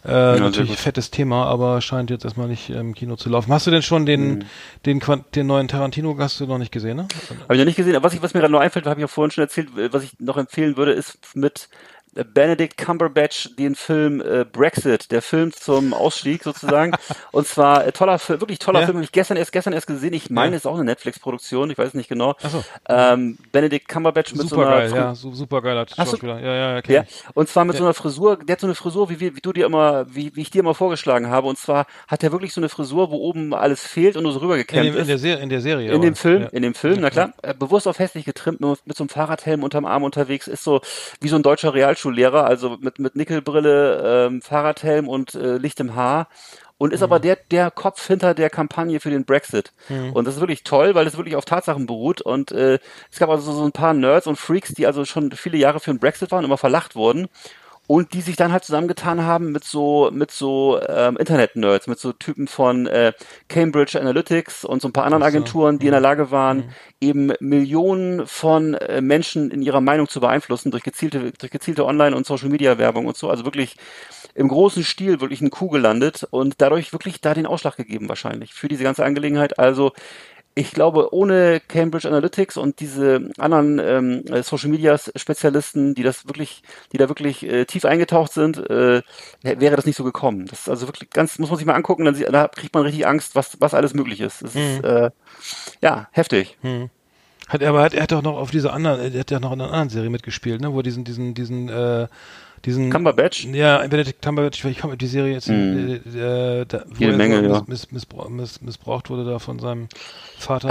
Äh, ja, natürlich ein fettes Thema, aber scheint jetzt erstmal nicht im Kino zu laufen. Hast du denn schon den, mhm. den, den neuen Tarantino hast du noch nicht gesehen, ne? Habe ich noch nicht gesehen. Aber was, ich, was mir gerade noch einfällt, habe ich ja vorhin schon erzählt, was ich noch empfehlen würde, ist mit Benedict Cumberbatch den Film äh, Brexit, der Film zum Ausstieg sozusagen. und zwar äh, toller Film, wirklich toller ja. Film. Habe ich gestern erst gestern erst gesehen. Ich meine, ja. ist auch eine Netflix-Produktion. Ich weiß nicht genau. Ach so. ähm, Benedict Cumberbatch mit super so einer geil, ja, super geiler Schauspieler. Ja, ja, okay. ja. Und zwar mit ja. so einer Frisur. Der hat so eine Frisur, wie, wie, wie du dir immer, wie, wie ich dir immer vorgeschlagen habe. Und zwar hat er wirklich so eine Frisur, wo oben alles fehlt und nur so rübergekämmt in, in ist. Der in der Serie. In dem Film, in dem Film, na klar. Äh, bewusst auf hässlich getrimmt, mit, mit so einem Fahrradhelm unterm Arm unterwegs, ist so wie so ein deutscher Realschullehrer. Also mit, mit Nickelbrille, ähm, Fahrradhelm und äh, lichtem Haar und ist mhm. aber der, der Kopf hinter der Kampagne für den Brexit. Mhm. Und das ist wirklich toll, weil es wirklich auf Tatsachen beruht. Und äh, es gab also so ein paar Nerds und Freaks, die also schon viele Jahre für den Brexit waren, immer verlacht wurden. Und die sich dann halt zusammengetan haben mit so mit so ähm, Internet-Nerds, mit so Typen von äh, Cambridge Analytics und so ein paar anderen Agenturen, die in der Lage waren, mhm. eben Millionen von äh, Menschen in ihrer Meinung zu beeinflussen durch gezielte durch gezielte Online- und Social-Media-Werbung und so. Also wirklich im großen Stil wirklich ein Coup gelandet und dadurch wirklich da den Ausschlag gegeben wahrscheinlich für diese ganze Angelegenheit. Also ich glaube, ohne Cambridge Analytics und diese anderen ähm, Social Media Spezialisten, die das wirklich, die da wirklich äh, tief eingetaucht sind, äh, wäre das nicht so gekommen. Das ist also wirklich ganz, muss man sich mal angucken, dann da kriegt man richtig Angst, was, was alles möglich ist. Das mhm. ist äh, ja heftig. Mhm. Hat er aber hat, er hat doch noch auf dieser anderen, er hat ja noch in einer anderen Serie mitgespielt, ne, wo diesen, diesen, diesen äh, diesen Cumberbatch? Ja, Benedict Cumberbatch, ich komme die Serie jetzt, mm. äh, da, wo Jede Menge, miss, miss, missbrauch, miss, missbraucht wurde da von seinem Vater.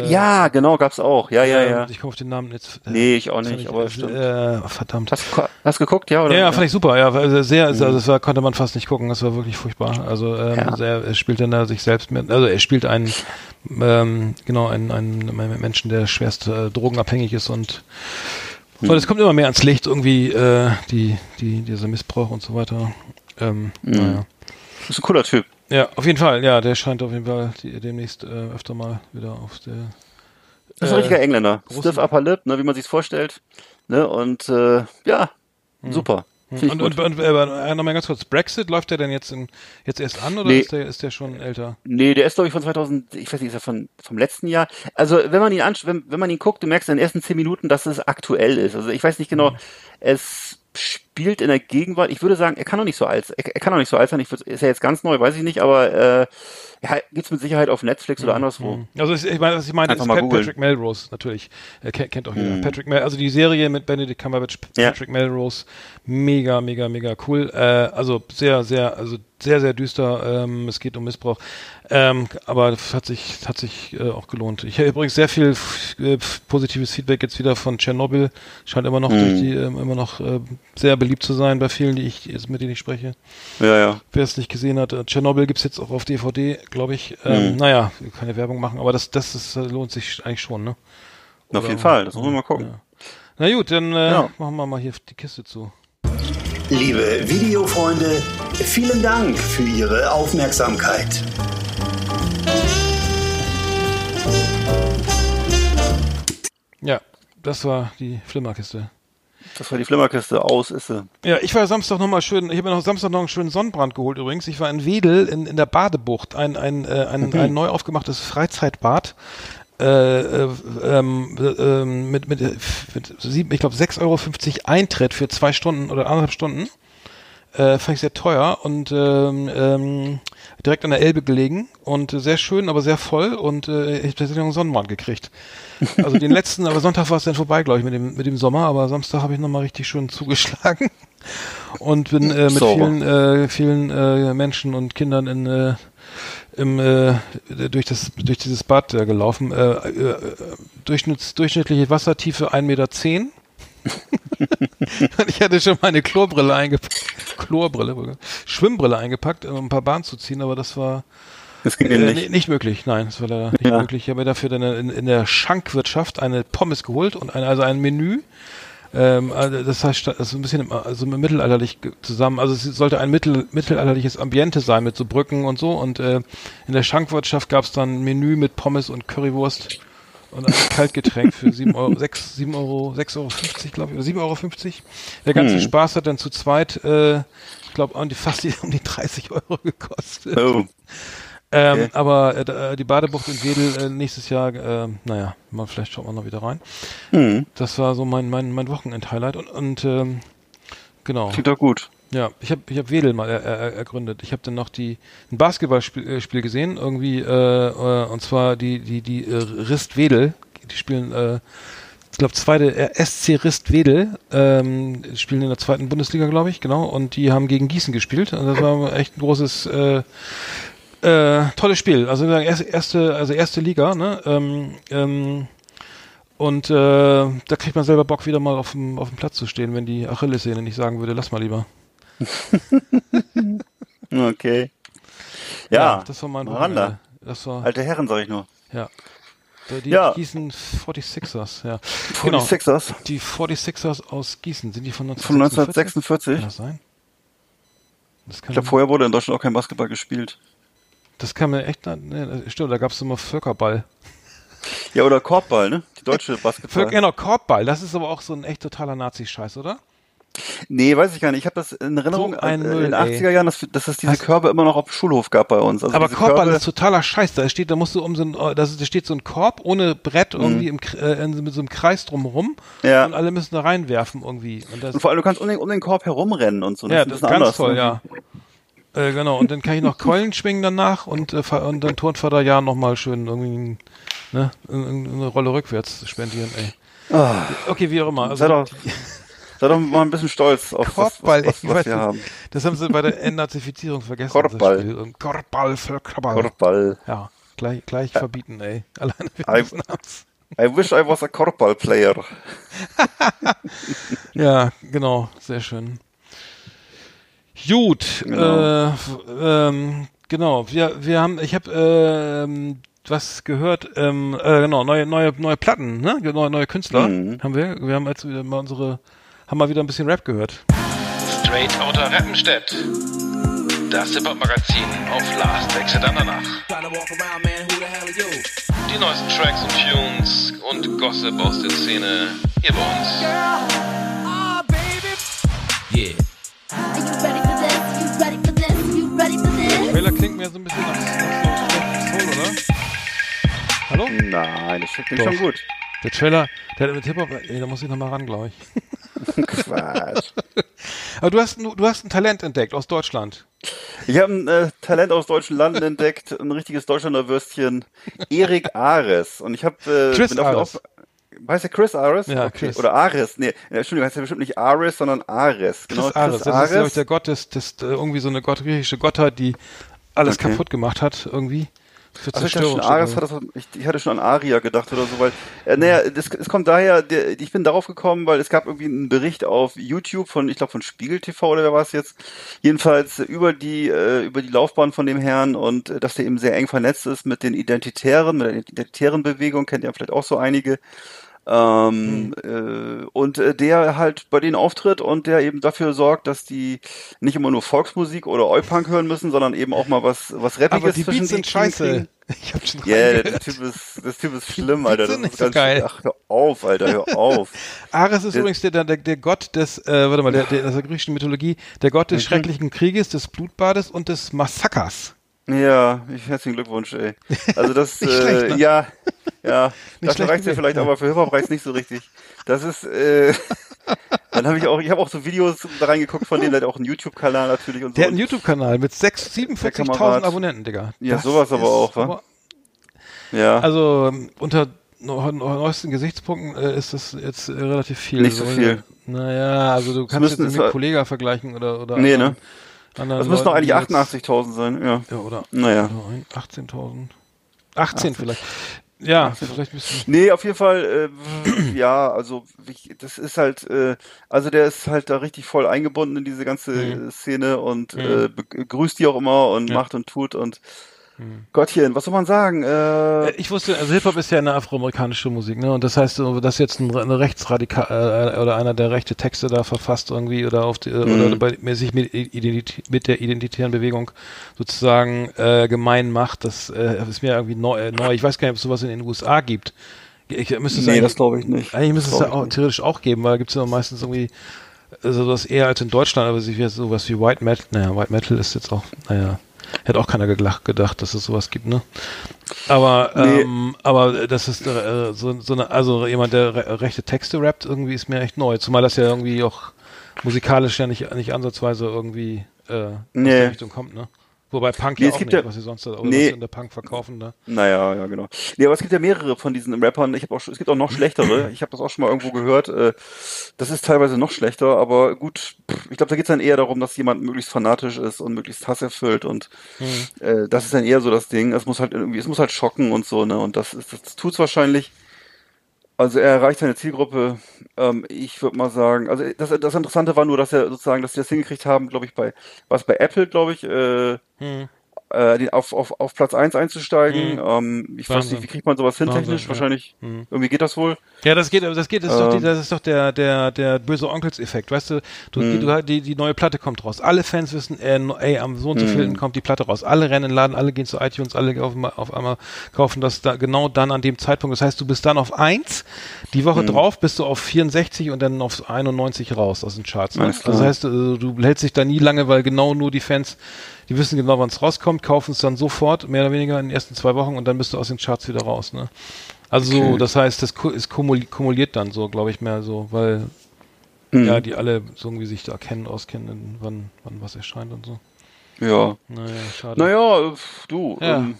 Äh, äh, ja, genau, gab's auch. Ja, ja, ja. Ich komme auf den Namen jetzt. Äh, nee, ich auch nicht, ich, aber äh, stimmt. Äh, verdammt. Hast, hast geguckt, ja? Oder? Ja, ja, fand ich super, ja. Also sehr, also, das war, konnte man fast nicht gucken, das war wirklich furchtbar. Also, ähm, ja. sehr, er spielt dann da sich selbst mit, also er spielt einen, ähm, genau, einen, einen, einen Menschen, der schwerst äh, drogenabhängig ist und hm. Und es kommt immer mehr ans Licht, irgendwie, äh, die, die, dieser Missbrauch und so weiter. Ähm, hm. naja. Das ist ein cooler Typ. Ja, auf jeden Fall, ja, der scheint auf jeden Fall die, demnächst äh, öfter mal wieder auf der. Das ist ein richtiger Engländer. Stiff Upper Lip, ne, wie man sich's vorstellt. Ne, und äh, ja, hm. super. Und, und, und äh, nochmal ganz kurz, Brexit, läuft der denn jetzt, in, jetzt erst an oder nee. ist, der, ist der schon älter? Nee, der ist glaube ich von 2000, ich weiß nicht, ist er von, vom letzten Jahr. Also wenn man ihn anschaut, wenn, wenn man ihn guckt, du merkst in den ersten zehn Minuten, dass es aktuell ist. Also ich weiß nicht genau, mhm. es spielt in der Gegenwart. Ich würde sagen, er kann doch nicht so alt, er, er kann doch nicht so alt sein. Ich würde, ist er jetzt ganz neu, weiß ich nicht, aber äh, ja, gibt's mit Sicherheit auf Netflix oder mhm. anderswo. Mhm. Also ich meine, was ich meine, ist Pat, Patrick Melrose natürlich. Er kennt, kennt auch jeder. Mhm. Patrick Mel also die Serie mit Benedict Cumberbatch, Patrick ja. Melrose, mega, mega, mega cool. Äh, also sehr, sehr, also sehr, sehr düster. Ähm, es geht um Missbrauch. Ähm, aber es hat sich, hat sich äh, auch gelohnt. Ich habe übrigens sehr viel äh, positives Feedback jetzt wieder von Tschernobyl. Scheint immer noch mhm. durch die, äh, immer noch äh, sehr beliebt zu sein bei vielen, die ich, mit denen ich spreche. Ja, ja. Wer es nicht gesehen hat, äh, Tschernobyl gibt's jetzt auch auf DVD, glaube ich. Ähm, mhm. Naja, keine Werbung machen, aber das, das ist, äh, lohnt sich eigentlich schon, ne? Oder, auf jeden Fall, das müssen wir mal gucken. Ja. Na gut, dann äh, ja. machen wir mal hier die Kiste zu. Liebe Videofreunde, vielen Dank für Ihre Aufmerksamkeit. Ja, das war die Flimmerkiste. Das war die Flimmerkiste, aus ist sie. Ja, ich war Samstag nochmal schön, ich habe mir noch Samstag noch einen schönen Sonnenbrand geholt übrigens. Ich war in Wedel in, in der Badebucht, ein, ein, äh, ein, mhm. ein neu aufgemachtes Freizeitbad äh, äh, ähm, äh, mit, mit, mit sieben, ich glaube 6,50 Euro Eintritt für zwei Stunden oder anderthalb Stunden. Äh, fand ich sehr teuer und ähm, ähm, direkt an der Elbe gelegen und äh, sehr schön, aber sehr voll und äh, ich habe tatsächlich noch einen Sonnenbrand gekriegt. Also den letzten, aber Sonntag war es dann vorbei, glaube ich, mit dem, mit dem Sommer, aber Samstag habe ich nochmal richtig schön zugeschlagen und bin äh, mit Sauber. vielen, äh, vielen äh, Menschen und Kindern in äh, im, äh, durch, das, durch dieses Bad äh, gelaufen. Äh, äh, Durchschnitts, durchschnittliche Wassertiefe 1,10 Meter. Ich hatte schon meine Chlorbrille eingepackt, Chlorbrille, Schwimmbrille eingepackt, um ein paar Bahnen zu ziehen, aber das war das ging äh, nicht. nicht möglich. Nein, das war leider nicht ja. möglich. Ich habe mir dafür dann in, in der Schankwirtschaft eine Pommes geholt und ein, also ein Menü ähm, also das heißt, das ist ein bisschen also mittelalterlich zusammen. Also es sollte ein mittel, mittelalterliches Ambiente sein mit so Brücken und so. Und äh, in der Schankwirtschaft gab es dann ein Menü mit Pommes und Currywurst und ein Kaltgetränk für 7 Euro, 6, 7 Euro, 6,50 Euro, glaube ich, oder 7,50 Euro. Der ganze hm. Spaß hat dann zu zweit, äh, ich glaube, fast um die 30 Euro gekostet. Oh. Ähm, okay. Aber äh, die Badebucht in Wedel äh, nächstes Jahr, äh, naja, mal vielleicht schaut man noch wieder rein. Mhm. Das war so mein mein mein Wochenend-Highlight und, und ähm, genau. Klingt doch gut. Ja, ich habe ich hab Wedel mal er, er, ergründet. Ich habe dann noch die ein Basketballspiel äh, gesehen, irgendwie äh, äh, und zwar die die die äh, Rist Wedel, die spielen äh, ich glaube zweite äh, SC Rist Wedel, ähm, spielen in der zweiten Bundesliga, glaube ich, genau, und die haben gegen Gießen gespielt und das war echt ein großes äh, äh, tolles Spiel. Also erste, also erste Liga, ne? Ähm, ähm, und äh, da kriegt man selber Bock, wieder mal auf dem, auf dem Platz zu stehen, wenn die Achillessehne nicht sagen würde, lass mal lieber. okay. Ja, ja, das war mein Miranda. Das war, Alte Herren, sag ich nur. Ja. Die Ja. Gießen 46ers, ja. 46ers Genau. Die 46ers aus Gießen, sind die von von 1946? 1946. Kann das sein? Das kann, Ich glaube, vorher wurde in Deutschland auch kein Basketball gespielt. das kann mir echt, ne, stimmt, da gab es immer Völkerball. Ja, oder Korbball, ne? Die deutsche Basketball. Völker, genau, Korbball, das ist aber auch so ein echt totaler Nazi-Scheiß, oder? Nee, weiß ich gar nicht. Ich habe das in Erinnerung So ein äh, in den ey. 80er Jahren, dass, dass es diese Hast- Körbe immer noch auf dem Schulhof gab bei uns. Also aber Korbball Körbe, ist totaler Scheiß. Da steht, da musst du um so ein, äh, da steht so ein Korb ohne Brett irgendwie im, K- äh, mit so einem Kreis drumherum Mhm. Ja. und alle müssen da reinwerfen irgendwie. Und das, Und vor allem, du kannst um den, um den Korb herumrennen und so. ja, ist das ist ganz bisschen toll, anders, ja. Äh, genau, und dann kann ich noch Keulen schwingen danach und, äh, und dann Turnvater ja nochmal schön irgendwie ne, in- in- eine Rolle rückwärts spendieren, ey. Ah, Okay, wie auch immer. Also sei, doch, sei doch mal ein bisschen stolz auf Korbball, was, was, was, weiß wir haben. Das haben sie bei der Entnazifizierung vergessen. Korbball. das Korbball, Völkerball. Korbball. Ja, gleich, gleich verbieten, ey. Alleine wir I- wish I was a Korbball player. Ja, genau, sehr schön. Gut, Genau. Äh, ähm, genau. Wir, wir haben, ich habe ähm, was gehört, ähm, äh, genau, neue, neue, neue Platten, ne? Neue, neue Künstler Mhm. haben wir. Wir haben jetzt wieder mal unsere, haben mal wieder ein bisschen Rap gehört. Straight Outta Rappenstedt. Das Hip-Hop-Magazin auf Last Exit Andernach. You? Die neuesten Tracks und Tunes und Gossip aus der Szene hier bei uns. Ah. Yeah. Trailer klingt mir so ein bisschen nach, nach so Soul, oder? Hallo? Nein, das klingt schon gut. Der Trailer, der hat mit Hip-Hop, da muss ich nochmal ran, glaube ich. Quatsch. Aber du hast, ein- du hast ein Talent entdeckt aus Deutschland. Ich habe ein äh, Talent aus deutschen Landen entdeckt, ein richtiges Deutschlander Würstchen, Erik Ares. Und ich habe äh, Chris Ares. auf- Heißt der Chris Ares? Ja, okay. Chris. Oder Ares. Nee, äh, Entschuldigung, heißt er bestimmt nicht Ares, sondern Ares. Genau, Chris Ares, das ist, glaube ich, der Gott des, des, äh, irgendwie so eine gott, griechische Gottheit, die alles Okay. kaputt gemacht hat, irgendwie. Für Also ich, hatte schon. Ares, das, ich, ich hatte schon an Aria gedacht oder so, weil, äh, naja, das, es kommt daher, der, ich bin darauf gekommen, weil es gab irgendwie einen Bericht auf YouTube von, ich glaube von Spiegel TV oder wer war es jetzt, jedenfalls über die, äh, über die Laufbahn von dem Herrn und äh, dass der eben sehr eng vernetzt ist mit den Identitären, mit der identitären Bewegung, kennt ja vielleicht auch so einige. Ähm, äh, und äh, der halt bei denen auftritt und der eben dafür sorgt, dass die nicht immer nur Volksmusik oder Oi-Punk hören müssen, sondern eben auch mal was, was Rappiges Aber die zwischen Beats sind scheiße. Ich hab schon Ja, yeah, der, Typ ist, der Typ ist schlimm, Alter. Das ist nicht so ganz geil. Ach, hör auf, Alter, hör auf. Ares ist Der- übrigens der, der, der Gott des, äh, warte mal, der, der, der griechischen Mythologie, der Gott Mhm. des schrecklichen Krieges, des Blutbades und des Massakers. Ja, ich, herzlichen Glückwunsch, ey. Also das, Nicht äh, schlecht, ne? ja, ja, Nicht schlecht reicht's ja vielleicht, aber für Hip-Hop reicht's nicht so richtig. Das ist, äh, dann habe ich auch, ich habe auch so Videos da reingeguckt von dem, der hat auch einen YouTube-Kanal natürlich und so. Der hat einen YouTube-Kanal mit sechs- Der 47.000 Kamerad. Abonnenten, Digga. Ja, sowas aber auch, wa? ja, Also unter neu- neuesten Gesichtspunkten äh, ist das jetzt äh, relativ viel. Nicht so viel. Naja, also du kannst jetzt mit Kollega vergleichen oder oder Nee, anderen, ne? anderen das müssen doch eigentlich die jetzt- 88.000 sein, ja. Ja, oder Naja. oder ein- 18.000. 18 vielleicht. Ja, vielleicht ein bisschen. Nee, auf jeden Fall, äh, ja, also ich, das ist halt, äh, also der ist halt da richtig voll eingebunden in diese ganze Mhm. Szene und äh, begrüßt die auch immer und Ja. macht und tut und Gottchen, was soll man sagen? Äh, Äh, Ich wusste, also Hip-Hop ist ja eine afroamerikanische Musik, ne? Und das heißt, äh, dass jetzt ein, eine Rechtsradikal äh, oder einer, der rechte Texte da verfasst irgendwie oder auf die, Mhm. oder bei, sich mit, mit der identitären Bewegung sozusagen äh, gemein macht, das äh, ist mir irgendwie neu, äh, neu. Ich weiß gar nicht, ob es sowas in den USA gibt. Ich müsste es nee, das glaube ich nicht. Eigentlich müsste es ja ich auch nicht. theoretisch auch geben, weil da gibt es ja meistens irgendwie das eher als in Deutschland, aber sich jetzt sowas wie White Metal, naja, White Metal ist jetzt auch, naja, hätte auch keiner gedacht, dass es sowas gibt, ne? Aber, Nee. ähm, aber das ist äh, so, so eine, also jemand, der re rechte Texte rappt, irgendwie ist mir echt neu, zumal das ja irgendwie auch musikalisch ja nicht, nicht ansatzweise irgendwie äh, aus Nee. der Richtung kommt, ne? Wobei Punk Nee, ja auch nicht, ja- was sie sonst oder Nee. was in der Punk verkaufen, ne? Naja, ja, genau. Nee, aber es gibt ja mehrere von diesen Rappern. Ich habe auch es gibt auch noch schlechtere. Ich habe das auch schon mal irgendwo gehört. Äh, das ist teilweise noch schlechter, aber gut, ich glaube, da geht es dann eher darum, dass jemand möglichst fanatisch ist und möglichst hasserfüllt und äh, das ist dann eher so das Ding. Es muss halt irgendwie, es muss halt schocken und so, ne? Und das ist, das tut's wahrscheinlich. Also er erreicht seine Zielgruppe. Ähm, ich würde mal sagen, also das, das Interessante war nur, dass er sozusagen, dass sie das hingekriegt haben, glaube ich, bei was bei Apple, glaube ich, äh, Hm. Äh, auf, auf, auf Platz 1 einzusteigen. Mhm. Ähm, ich weiß Wahnsinn. nicht, wie kriegt man sowas hin Wahnsinn, technisch? ja. Wahrscheinlich, Mhm. irgendwie geht das wohl. Ja, das geht, das geht, das ist doch, die, Ähm. das ist doch der, der, der böse Onkels-Effekt, weißt du? Du, Mhm. die, du, die, die neue Platte kommt raus. Alle Fans wissen, äh, ey, am so und so Mhm. vielen kommt die Platte raus. Alle rennen in den Laden, alle gehen zu iTunes, alle auf, auf einmal kaufen das da, genau dann an dem Zeitpunkt. Das heißt, du bist dann auf 1, die Woche Mhm. drauf bist du auf 64 und dann auf 91 raus aus den Charts. Ne? Das heißt, äh, du hältst dich da nie lange, weil genau nur die Fans, die wissen genau, wann es rauskommt, kaufen es dann sofort, mehr oder weniger in den ersten zwei Wochen und dann bist du aus den Charts wieder raus. Ne? Also so, Okay. das heißt, das ist kumul- kumuliert dann so, glaube ich, mehr so, weil Mhm. ja die alle so irgendwie sich da kennen, auskennen, wann, wann was erscheint und so. Ja. Naja, schade. Naja, du. Ja. Ähm,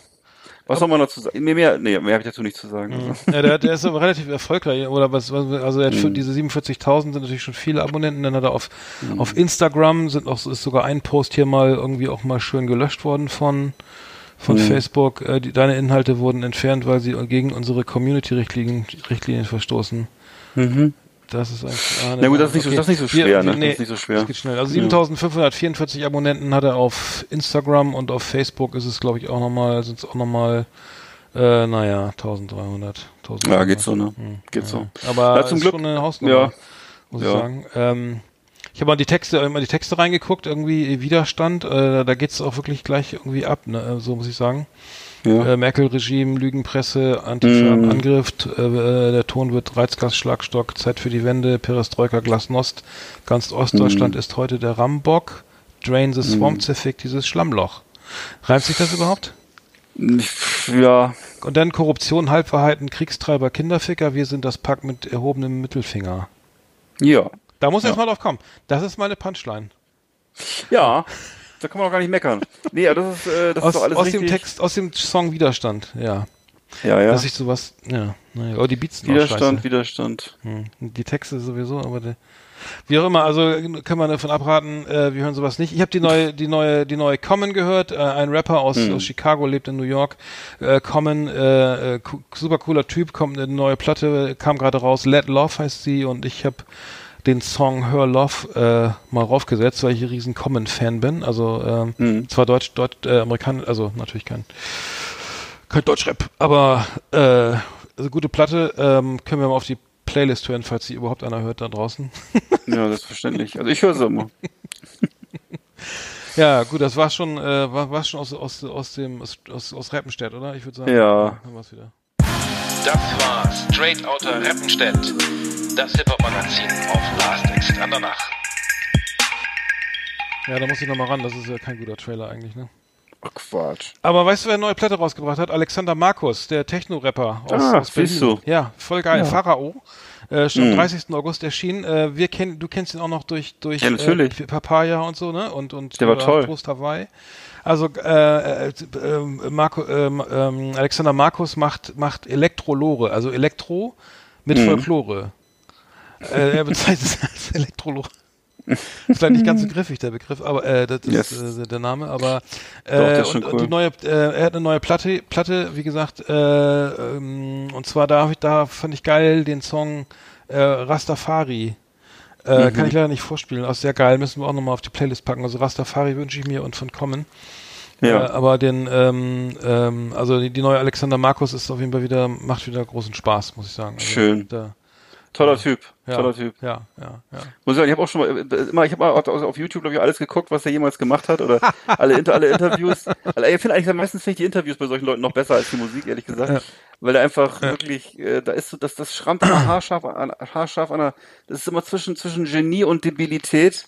was soll man dazu sagen? Mehr, mehr, nee, mehr habe ich dazu nicht zu sagen. Also. Ja, der, der ist aber relativ erfolgreich, oder was, also er hat Mhm. für diese 47.000 sind natürlich schon viele Abonnenten, dann hat er auf, auf Instagram sind auch, ist sogar ein Post hier mal irgendwie auch mal schön gelöscht worden von, von Mhm. Facebook. Äh, die, deine Inhalte wurden entfernt, weil sie gegen unsere Community-Richtlinien Richtlinien verstoßen. Mhm. Das ist eigentlich. Ah, Na gut, das ist nicht so- das ist nicht so schwer, ne? Das ist nicht so schwer. Das geht schnell. Also 7544 Abonnenten hat er auf Instagram und auf Facebook ist es, glaube ich, auch nochmal, sind es auch nochmal, äh, naja, 1300. 1300. Ja, geht so, ne? Hm, Geht ja. so. Aber Ja, zum ist Glück- schon eine Hausnummer, Ja. muss ich Ja. sagen. Ähm, ich habe mal die Texte, immer die Texte reingeguckt, irgendwie Widerstand, äh, da geht's auch wirklich gleich irgendwie ab, ne? so muss ich sagen. Ja. Äh, Merkel-Regime, Lügenpresse, Antifa Mhm. Angriff, äh, der Ton wird Reizgas, Schlagstock, Zeit für die Wende, Perestroika, Glasnost. Ganz Ostdeutschland Mhm. ist heute der Rambock. Drain the Swamp, zerfickt dieses Schlammloch. Reimt sich das überhaupt? Ja. Und dann Korruption, Halbverhalten, Kriegstreiber, Kinderficker, wir sind das Pack mit erhobenem Mittelfinger. Ja. Da muss Ja. mal drauf kommen. Das ist meine Punchline. Ja. Da kann man auch gar nicht meckern. Nee, aber das ist, äh, das Aus, ist doch alles aus richtig. dem Text, aus dem Song Widerstand, ja. Ja, ja. Dass ich sowas, ja, naja, oh, die Beats sind Widerstand. Widerstand. Hm. Die Texte sowieso, aber der, wie auch immer, also kann man davon abraten, äh, wir hören sowas nicht. Ich habe die neue, die neue, die neue Common gehört, äh, ein Rapper aus, Hm. aus Chicago, lebt in New York. Äh, Common, äh, äh, super cooler Typ, kommt eine neue Platte, kam gerade raus, Let Love heißt sie und ich habe den Song Her Love äh, mal raufgesetzt, weil ich ein riesen Common-Fan bin. Also ähm, Hm. zwar Deutsch, Deutsch, äh, Amerikan, also natürlich kein kein Deutschrap, aber äh, also gute Platte, ähm, können wir mal auf die Playlist hören, falls sie überhaupt einer hört da draußen. Ja, selbstverständlich. Also ich höre sie immer. ja, gut, das war schon, äh, war, war schon aus, aus, aus dem aus, aus, aus Rappenstedt, oder? Ich würde sagen, Ja. haben wir's wieder. Das war Straight Outta Rappenstedt, das Hip-Hop-Magazin auf Last Exit Andernach. Ja, da muss ich nochmal ran, das ist ja kein guter Trailer eigentlich, ne? Ach, Quatsch. Aber weißt du, wer eine neue Platte rausgebracht hat? Alexander Markus, der Techno-Rapper aus, Ah, aus Berlin. siehst du. Ja, voll geil. Pharao. Äh, schon am Mhm. 30. August erschienen. Äh, wir kennen, du kennst ihn auch noch durch, durch Ja, natürlich. Äh, Papaya und so, ne? Und, und Der war äh, toll. Prost Hawaii. Also äh, äh, ähm, Marco, ähm, ähm, Alexander Markus macht, macht Elektrolore, also Elektro mit Mhm. Folklore. Äh, er bezeichnet es als Elektrolore. Ist vielleicht nicht ganz so griffig, der Begriff, aber äh, das Yes. ist äh, der Name, aber äh, Doch, der ist schon und, cool. und die neue, äh, er hat eine neue Platte, Platte, wie gesagt, äh, ähm, und zwar da, ich, da fand ich geil den Song äh, Rastafari. Äh, Mhm. Kann ich leider nicht vorspielen, auch sehr geil, müssen wir auch nochmal auf die Playlist packen. Also Rastafari wünsche ich mir und von Kommen. Äh, Ja. aber den, ähm, ähm, also die, die neue Alexander Markus ist auf jeden Fall wieder, macht wieder großen Spaß, muss ich sagen. Also, Schön. Da, Toller Typ. Ja, Toller Typ. Ja, ja, ja. Muss ich sagen, ich habe auch schon mal, äh, immer, ich habe mal auf- YouTube, glaube ich, alles geguckt, was er jemals gemacht hat oder alle, alle Interviews. Also, ich finde eigentlich, meistens finde ich die Interviews bei solchen Leuten noch besser als die Musik, ehrlich gesagt. Ja. Weil er einfach wirklich, äh, da ist so, das, das schrammt immer haarscharf an, haarscharf an der, das ist immer zwischen, zwischen Genie und Debilität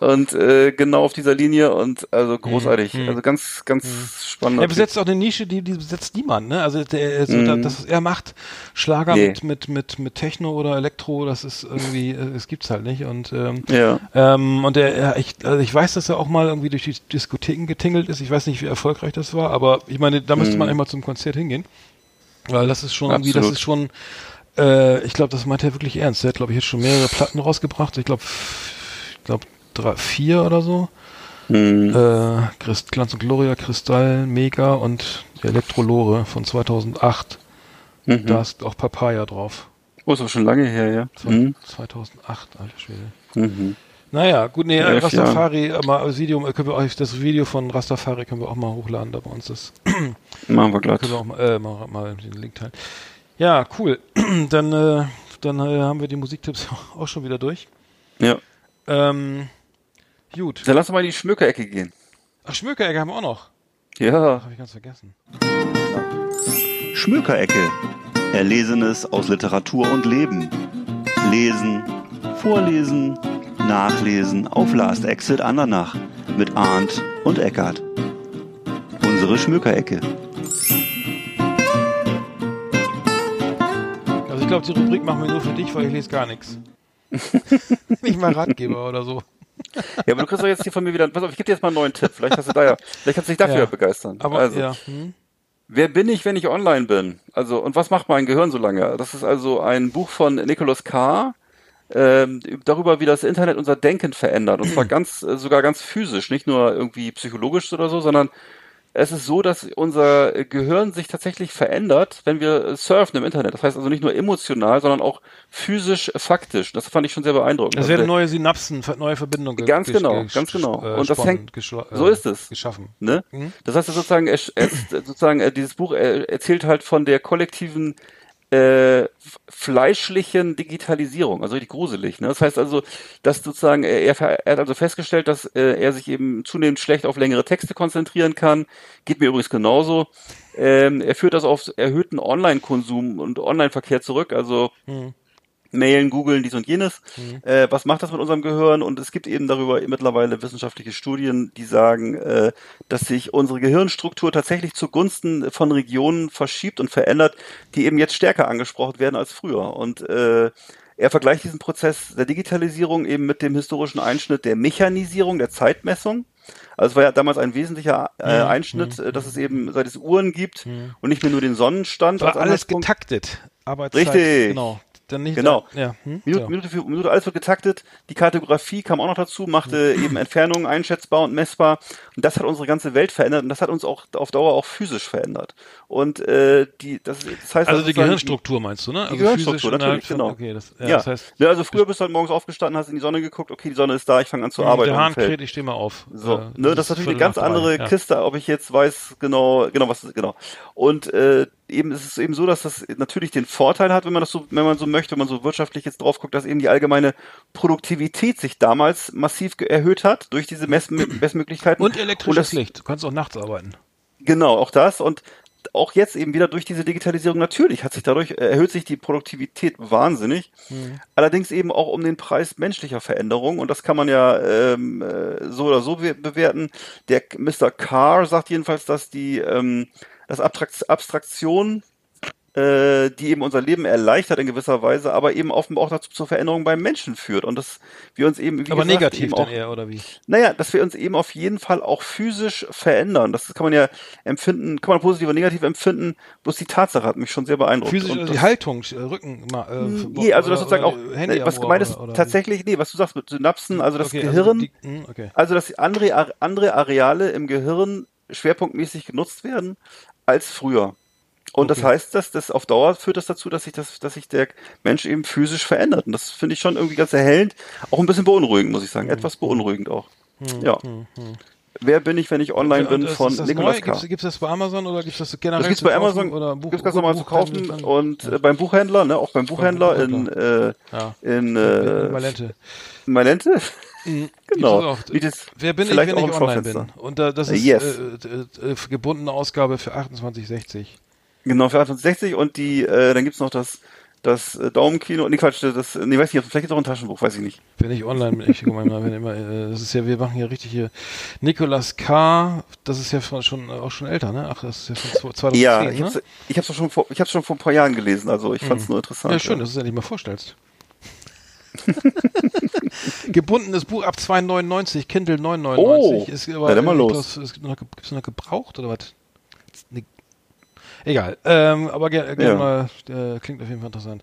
und äh, genau auf dieser Linie und also großartig. Also ganz, ganz spannend. Er besetzt auch eine Nische, die, die besetzt niemand, ne? Also der, so, Mhm. da, das, was er macht, Schlager Nee. mit, mit, mit, mit Techno oder Elektro, das ist irgendwie, äh, es gibt's halt nicht. Und ähm, Ja. ähm, und er, er ich, also ich weiß, dass er auch mal irgendwie durch die Diskotheken getingelt ist. Ich weiß nicht, wie erfolgreich das war, aber ich meine, da müsste man einmal zum Konzert hingehen. Weil das ist schon irgendwie, das. Absolut. ist schon, äh, ich glaube, das meint er wirklich ernst. Er hat, glaube ich, jetzt schon mehrere Platten rausgebracht. Ich glaube, ich glaube, drei, vier oder so. Mhm. Äh, Christ, Glanz und Gloria, Kristall, Mega und Elektrolore von 2008. Mhm. Da ist auch Papaya drauf. Oh, ist auch schon lange her, ja. Mhm. 2008, alter Schwede. Mhm. Naja, gut, nee, Elf Rastafari, mal das Video, äh, können wir euch, das Video von Rastafari können wir auch mal hochladen, da bei uns das. Machen wir glatt. Können wir auch mal, äh, mal, mal den Link teilen. Ja, cool. dann, äh, dann äh, haben wir die Musiktipps auch schon wieder durch. Ja. Ähm, gut. Dann lass uns mal in die Schmückerecke gehen. Ach, Schmökerecke haben wir auch noch. Ja. Habe ich ganz vergessen. Schmökerecke. Erlesenes aus Literatur und Leben. Lesen, vorlesen, nachlesen auf Last Exit Andernach mit Arndt und Eckart. Unsere Schmökerecke. Also ich glaube, die Rubrik machen wir nur für dich, weil ich lese gar nichts. Nicht mal Ratgeber oder so. Ja, aber du kriegst doch jetzt hier von mir wieder, pass auf, ich gebe dir jetzt mal einen neuen Tipp. Vielleicht hast du da ja, vielleicht kannst du dich dafür Ja. begeistern. Aber also, ja. Hm? wer bin ich, wenn ich online bin? Also, und was macht mein Gehirn so lange? Das ist also ein Buch von Nicholas Carr, ähm, darüber, wie das Internet unser Denken verändert. Und zwar ganz, äh, sogar ganz physisch, nicht nur irgendwie psychologisch oder so, sondern es ist so, dass unser Gehirn sich tatsächlich verändert, wenn wir surfen im Internet. Das heißt also nicht nur emotional, sondern auch physisch, faktisch. Das fand ich schon sehr beeindruckend. Es Also werden der- neue Synapsen, neue Verbindungen ge- Ganz genau, ganz genau. äh, Und das hängt- geschlo- so äh, ist es. Geschaffen. Ne? Mhm. Das heißt sozusagen, er, er, sozusagen äh, dieses Buch äh, erzählt halt von der kollektiven äh, fleischlichen Digitalisierung, also richtig gruselig. Ne? Das heißt also, dass sozusagen äh, er, er hat also festgestellt, dass äh, er sich eben zunehmend schlecht auf längere Texte konzentrieren kann. Geht mir übrigens genauso. Ähm, er führt das auf erhöhten Online-Konsum und Online-Verkehr zurück. Also Mhm. Mailen, googeln, dies und jenes. Äh, was macht das mit unserem Gehirn? Und es gibt eben darüber mittlerweile wissenschaftliche Studien, die sagen, äh, dass sich unsere Gehirnstruktur tatsächlich zugunsten von Regionen verschiebt und verändert, die eben jetzt stärker angesprochen werden als früher. Und äh, er vergleicht diesen Prozess der Digitalisierung eben mit dem historischen Einschnitt der Mechanisierung, der Zeitmessung. Also es war ja damals ein wesentlicher äh, Einschnitt, äh, dass es eben seit es Uhren gibt und nicht mehr nur den Sonnenstand War alles getaktet. Arbeitszeit. Richtig. Genau. Dann nicht Genau. Da, ja. Hm? Minute, so. Minute für Minute, alles wird getaktet. Die Kartografie kam auch noch dazu, machte Mhm. eben Entfernungen einschätzbar und messbar. Und das hat unsere ganze Welt verändert und das hat uns auch auf Dauer auch physisch verändert. Und äh, die, das, das heißt Also die Gehirnstruktur meinst du, ne? Also Die Gehirnstruktur, natürlich, genau. Okay, das, ja, Ja, das heißt, ne, also früher bist du halt morgens aufgestanden, hast in die Sonne geguckt, okay, die Sonne ist da, ich fange an zu arbeiten. der Hahn kräht, ich stehe mal auf. So, Äh, ne, das ist natürlich eine ganz drei, andere ja. Kiste, ob ich jetzt weiß genau, genau was genau. Und äh, eben ist es eben so, dass das natürlich den Vorteil hat, wenn man das so, wenn man so möchte, wenn man so wirtschaftlich jetzt drauf guckt, dass eben die allgemeine Produktivität sich damals massiv erhöht hat durch diese Mess Messmöglichkeiten Und elektrisches Licht. Du kannst auch nachts arbeiten. Genau, auch das und auch jetzt eben wieder durch diese Digitalisierung natürlich hat sich dadurch äh, erhöht sich die Produktivität wahnsinnig. Allerdings eben auch um den Preis menschlicher Veränderung und das kann man ja ähm, äh, so oder so be- bewerten. Der Mr. Carr sagt jedenfalls, dass die ähm, das Abstrakt Abstraktion äh, die eben unser Leben erleichtert in gewisser Weise, aber eben offenbar auch dazu zur Veränderung beim Menschen führt und dass wir uns eben wie Aber gesagt, negativ auch, eher, oder wie? naja, dass wir uns eben auf jeden Fall auch physisch verändern. Das kann man ja empfinden, kann man positiv oder negativ empfinden. Bloß die Tatsache hat mich schon sehr beeindruckt. Physisch, Und also das- die Haltung, äh, Rücken, äh, Nee, also das sozusagen auch, Handy was gemeint ist, tatsächlich, nee, was du sagst mit Synapsen, also das Okay, Gehirn, die- hm, okay. also dass andere, andere Areale im Gehirn schwerpunktmäßig genutzt werden als früher. Und das Okay. heißt, dass das auf Dauer führt das dazu, dass sich das, dass sich der Mensch eben physisch verändert. Und das finde ich schon irgendwie ganz erhellend, auch ein bisschen beunruhigend, muss ich sagen, etwas beunruhigend auch. ja. Wer bin ich, wenn ich online bin Und ist- von ist das Nicolas? K. Gibt's, gibt's das bei Amazon oder gibt's das generell Das gibt's zu bei Amazon, oder Buch, gibt's ganz normal zu kaufen und äh, beim Buchhändler, ne, auch beim Buchhändler in, äh, Ja. in, äh, äh, Malente. Malente. Mhm. Genau. Auch. Das- Wer bin ich, wenn ich online bin? Und äh, das ist yes. äh, äh, äh, gebundene Ausgabe für 28,60. Genau, für 68 und die, äh, dann gibt's noch das, das äh, Daumenkino, nee, Quatsch, das, nee, weiß nicht, vielleicht ist auch ein Taschenbuch, weiß ich nicht. Wenn ich online bin, ich guck mal, wenn immer, das ist ja, wir machen hier richtig hier Nicolas K., das ist ja von, schon auch schon älter, ne? Ach, das ist ja von zwo- 2010, Ja, ich ne? hab's, ich hab's schon vor, ich hab's schon vor ein paar Jahren gelesen, also ich fand's nur interessant. Ja, schön, dass du es endlich mal vorstellst. Gebundenes Buch ab 2,99, Kindle 9,99. Oh, ist na dann mal los. Ist, ist noch, gebraucht oder was? Nee. Egal, ähm, aber gerne ger Ja. mal, äh, klingt auf jeden Fall interessant.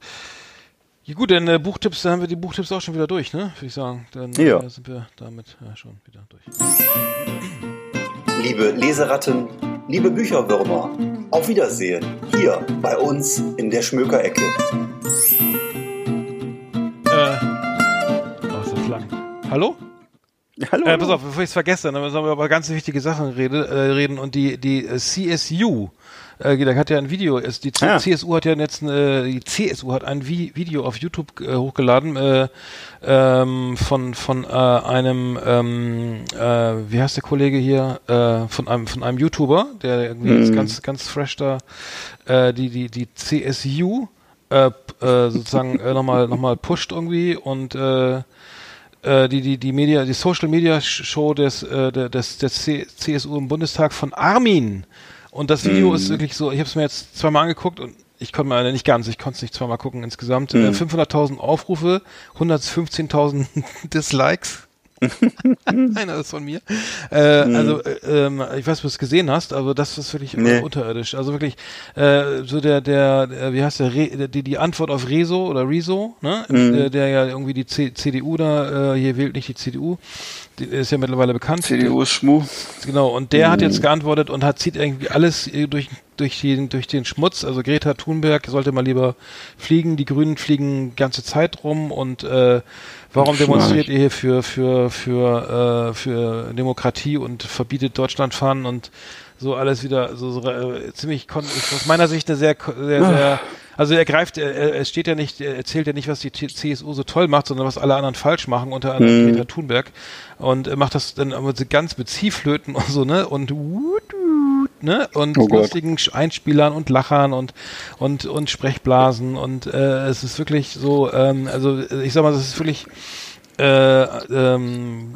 Ja, gut, dann äh, Buchtipps, dann haben wir die Buchtipps auch schon wieder durch, ne? Würde ich sagen. Dann Ja. äh, sind wir damit ja, schon wieder durch. Liebe Leseratten, liebe Bücherwürmer, auf Wiedersehen hier bei uns in der Schmökerecke. Äh, oh, ist das lang. Hallo? Hallo. Äh, pass auf, bevor ich es vergesse, dann sollen wir über ganz wichtige Sachen rede, äh, reden und die die CSU, äh, da hat ja ein Video, ist die Ja. CSU hat ja jetzt äh, die CSU hat ein Vi Video auf YouTube äh, hochgeladen äh, ähm, von von äh, einem ähm, äh, wie heißt der Kollege hier äh, von einem von einem YouTuber, der irgendwie jetzt ganz ganz fresh da äh, die die die CSU äh, äh, sozusagen äh, nochmal nochmal pusht irgendwie und äh, äh, die, die, die Media, die Social Media Show des, äh, des, des C CSU im Bundestag von Armin. Und das Video ist wirklich so, ich habe es mir jetzt zweimal angeguckt und ich konnte mal, nicht ganz, ich konnte es nicht zweimal gucken insgesamt. Äh, 500.000 Aufrufe, 115.000 Dislikes. Einer ist von mir. Äh, Also, äh, ähm, ich weiß, ob du es gesehen hast, aber das ist wirklich äh, Nee. unterirdisch. Also wirklich, äh, so der, der, der, wie heißt der, Re, die, die Antwort auf Rezo oder Rezo, ne? Der, der ja irgendwie die C CDU da, äh, hier wählt nicht die CDU, die ist ja mittlerweile bekannt. CDU ist Schmu. Genau, und der hat jetzt geantwortet und hat zieht irgendwie alles äh, durch durch den durch den Schmutz. Also Greta Thunberg sollte mal lieber fliegen. Die Grünen fliegen ganze Zeit rum und äh, warum demonstriert ihr hier für für für äh, für Demokratie und verbietet Deutschland fahren und so alles wieder so, so äh, ziemlich aus meiner Sicht eine sehr sehr, sehr also er greift, er, er- es steht ja nicht, er erzählt ja nicht, was die CSU so toll macht, sondern was alle anderen falsch machen, unter anderem Greta Thunberg. Und er macht das dann aber ganz mit Ziehflöten und so, ne? Und wut, ne? Und Oh lustigen Einspielern und Lachern und und und Sprechblasen und äh, es ist wirklich so, ähm, also ich sag mal, das ist wirklich äh, ähm,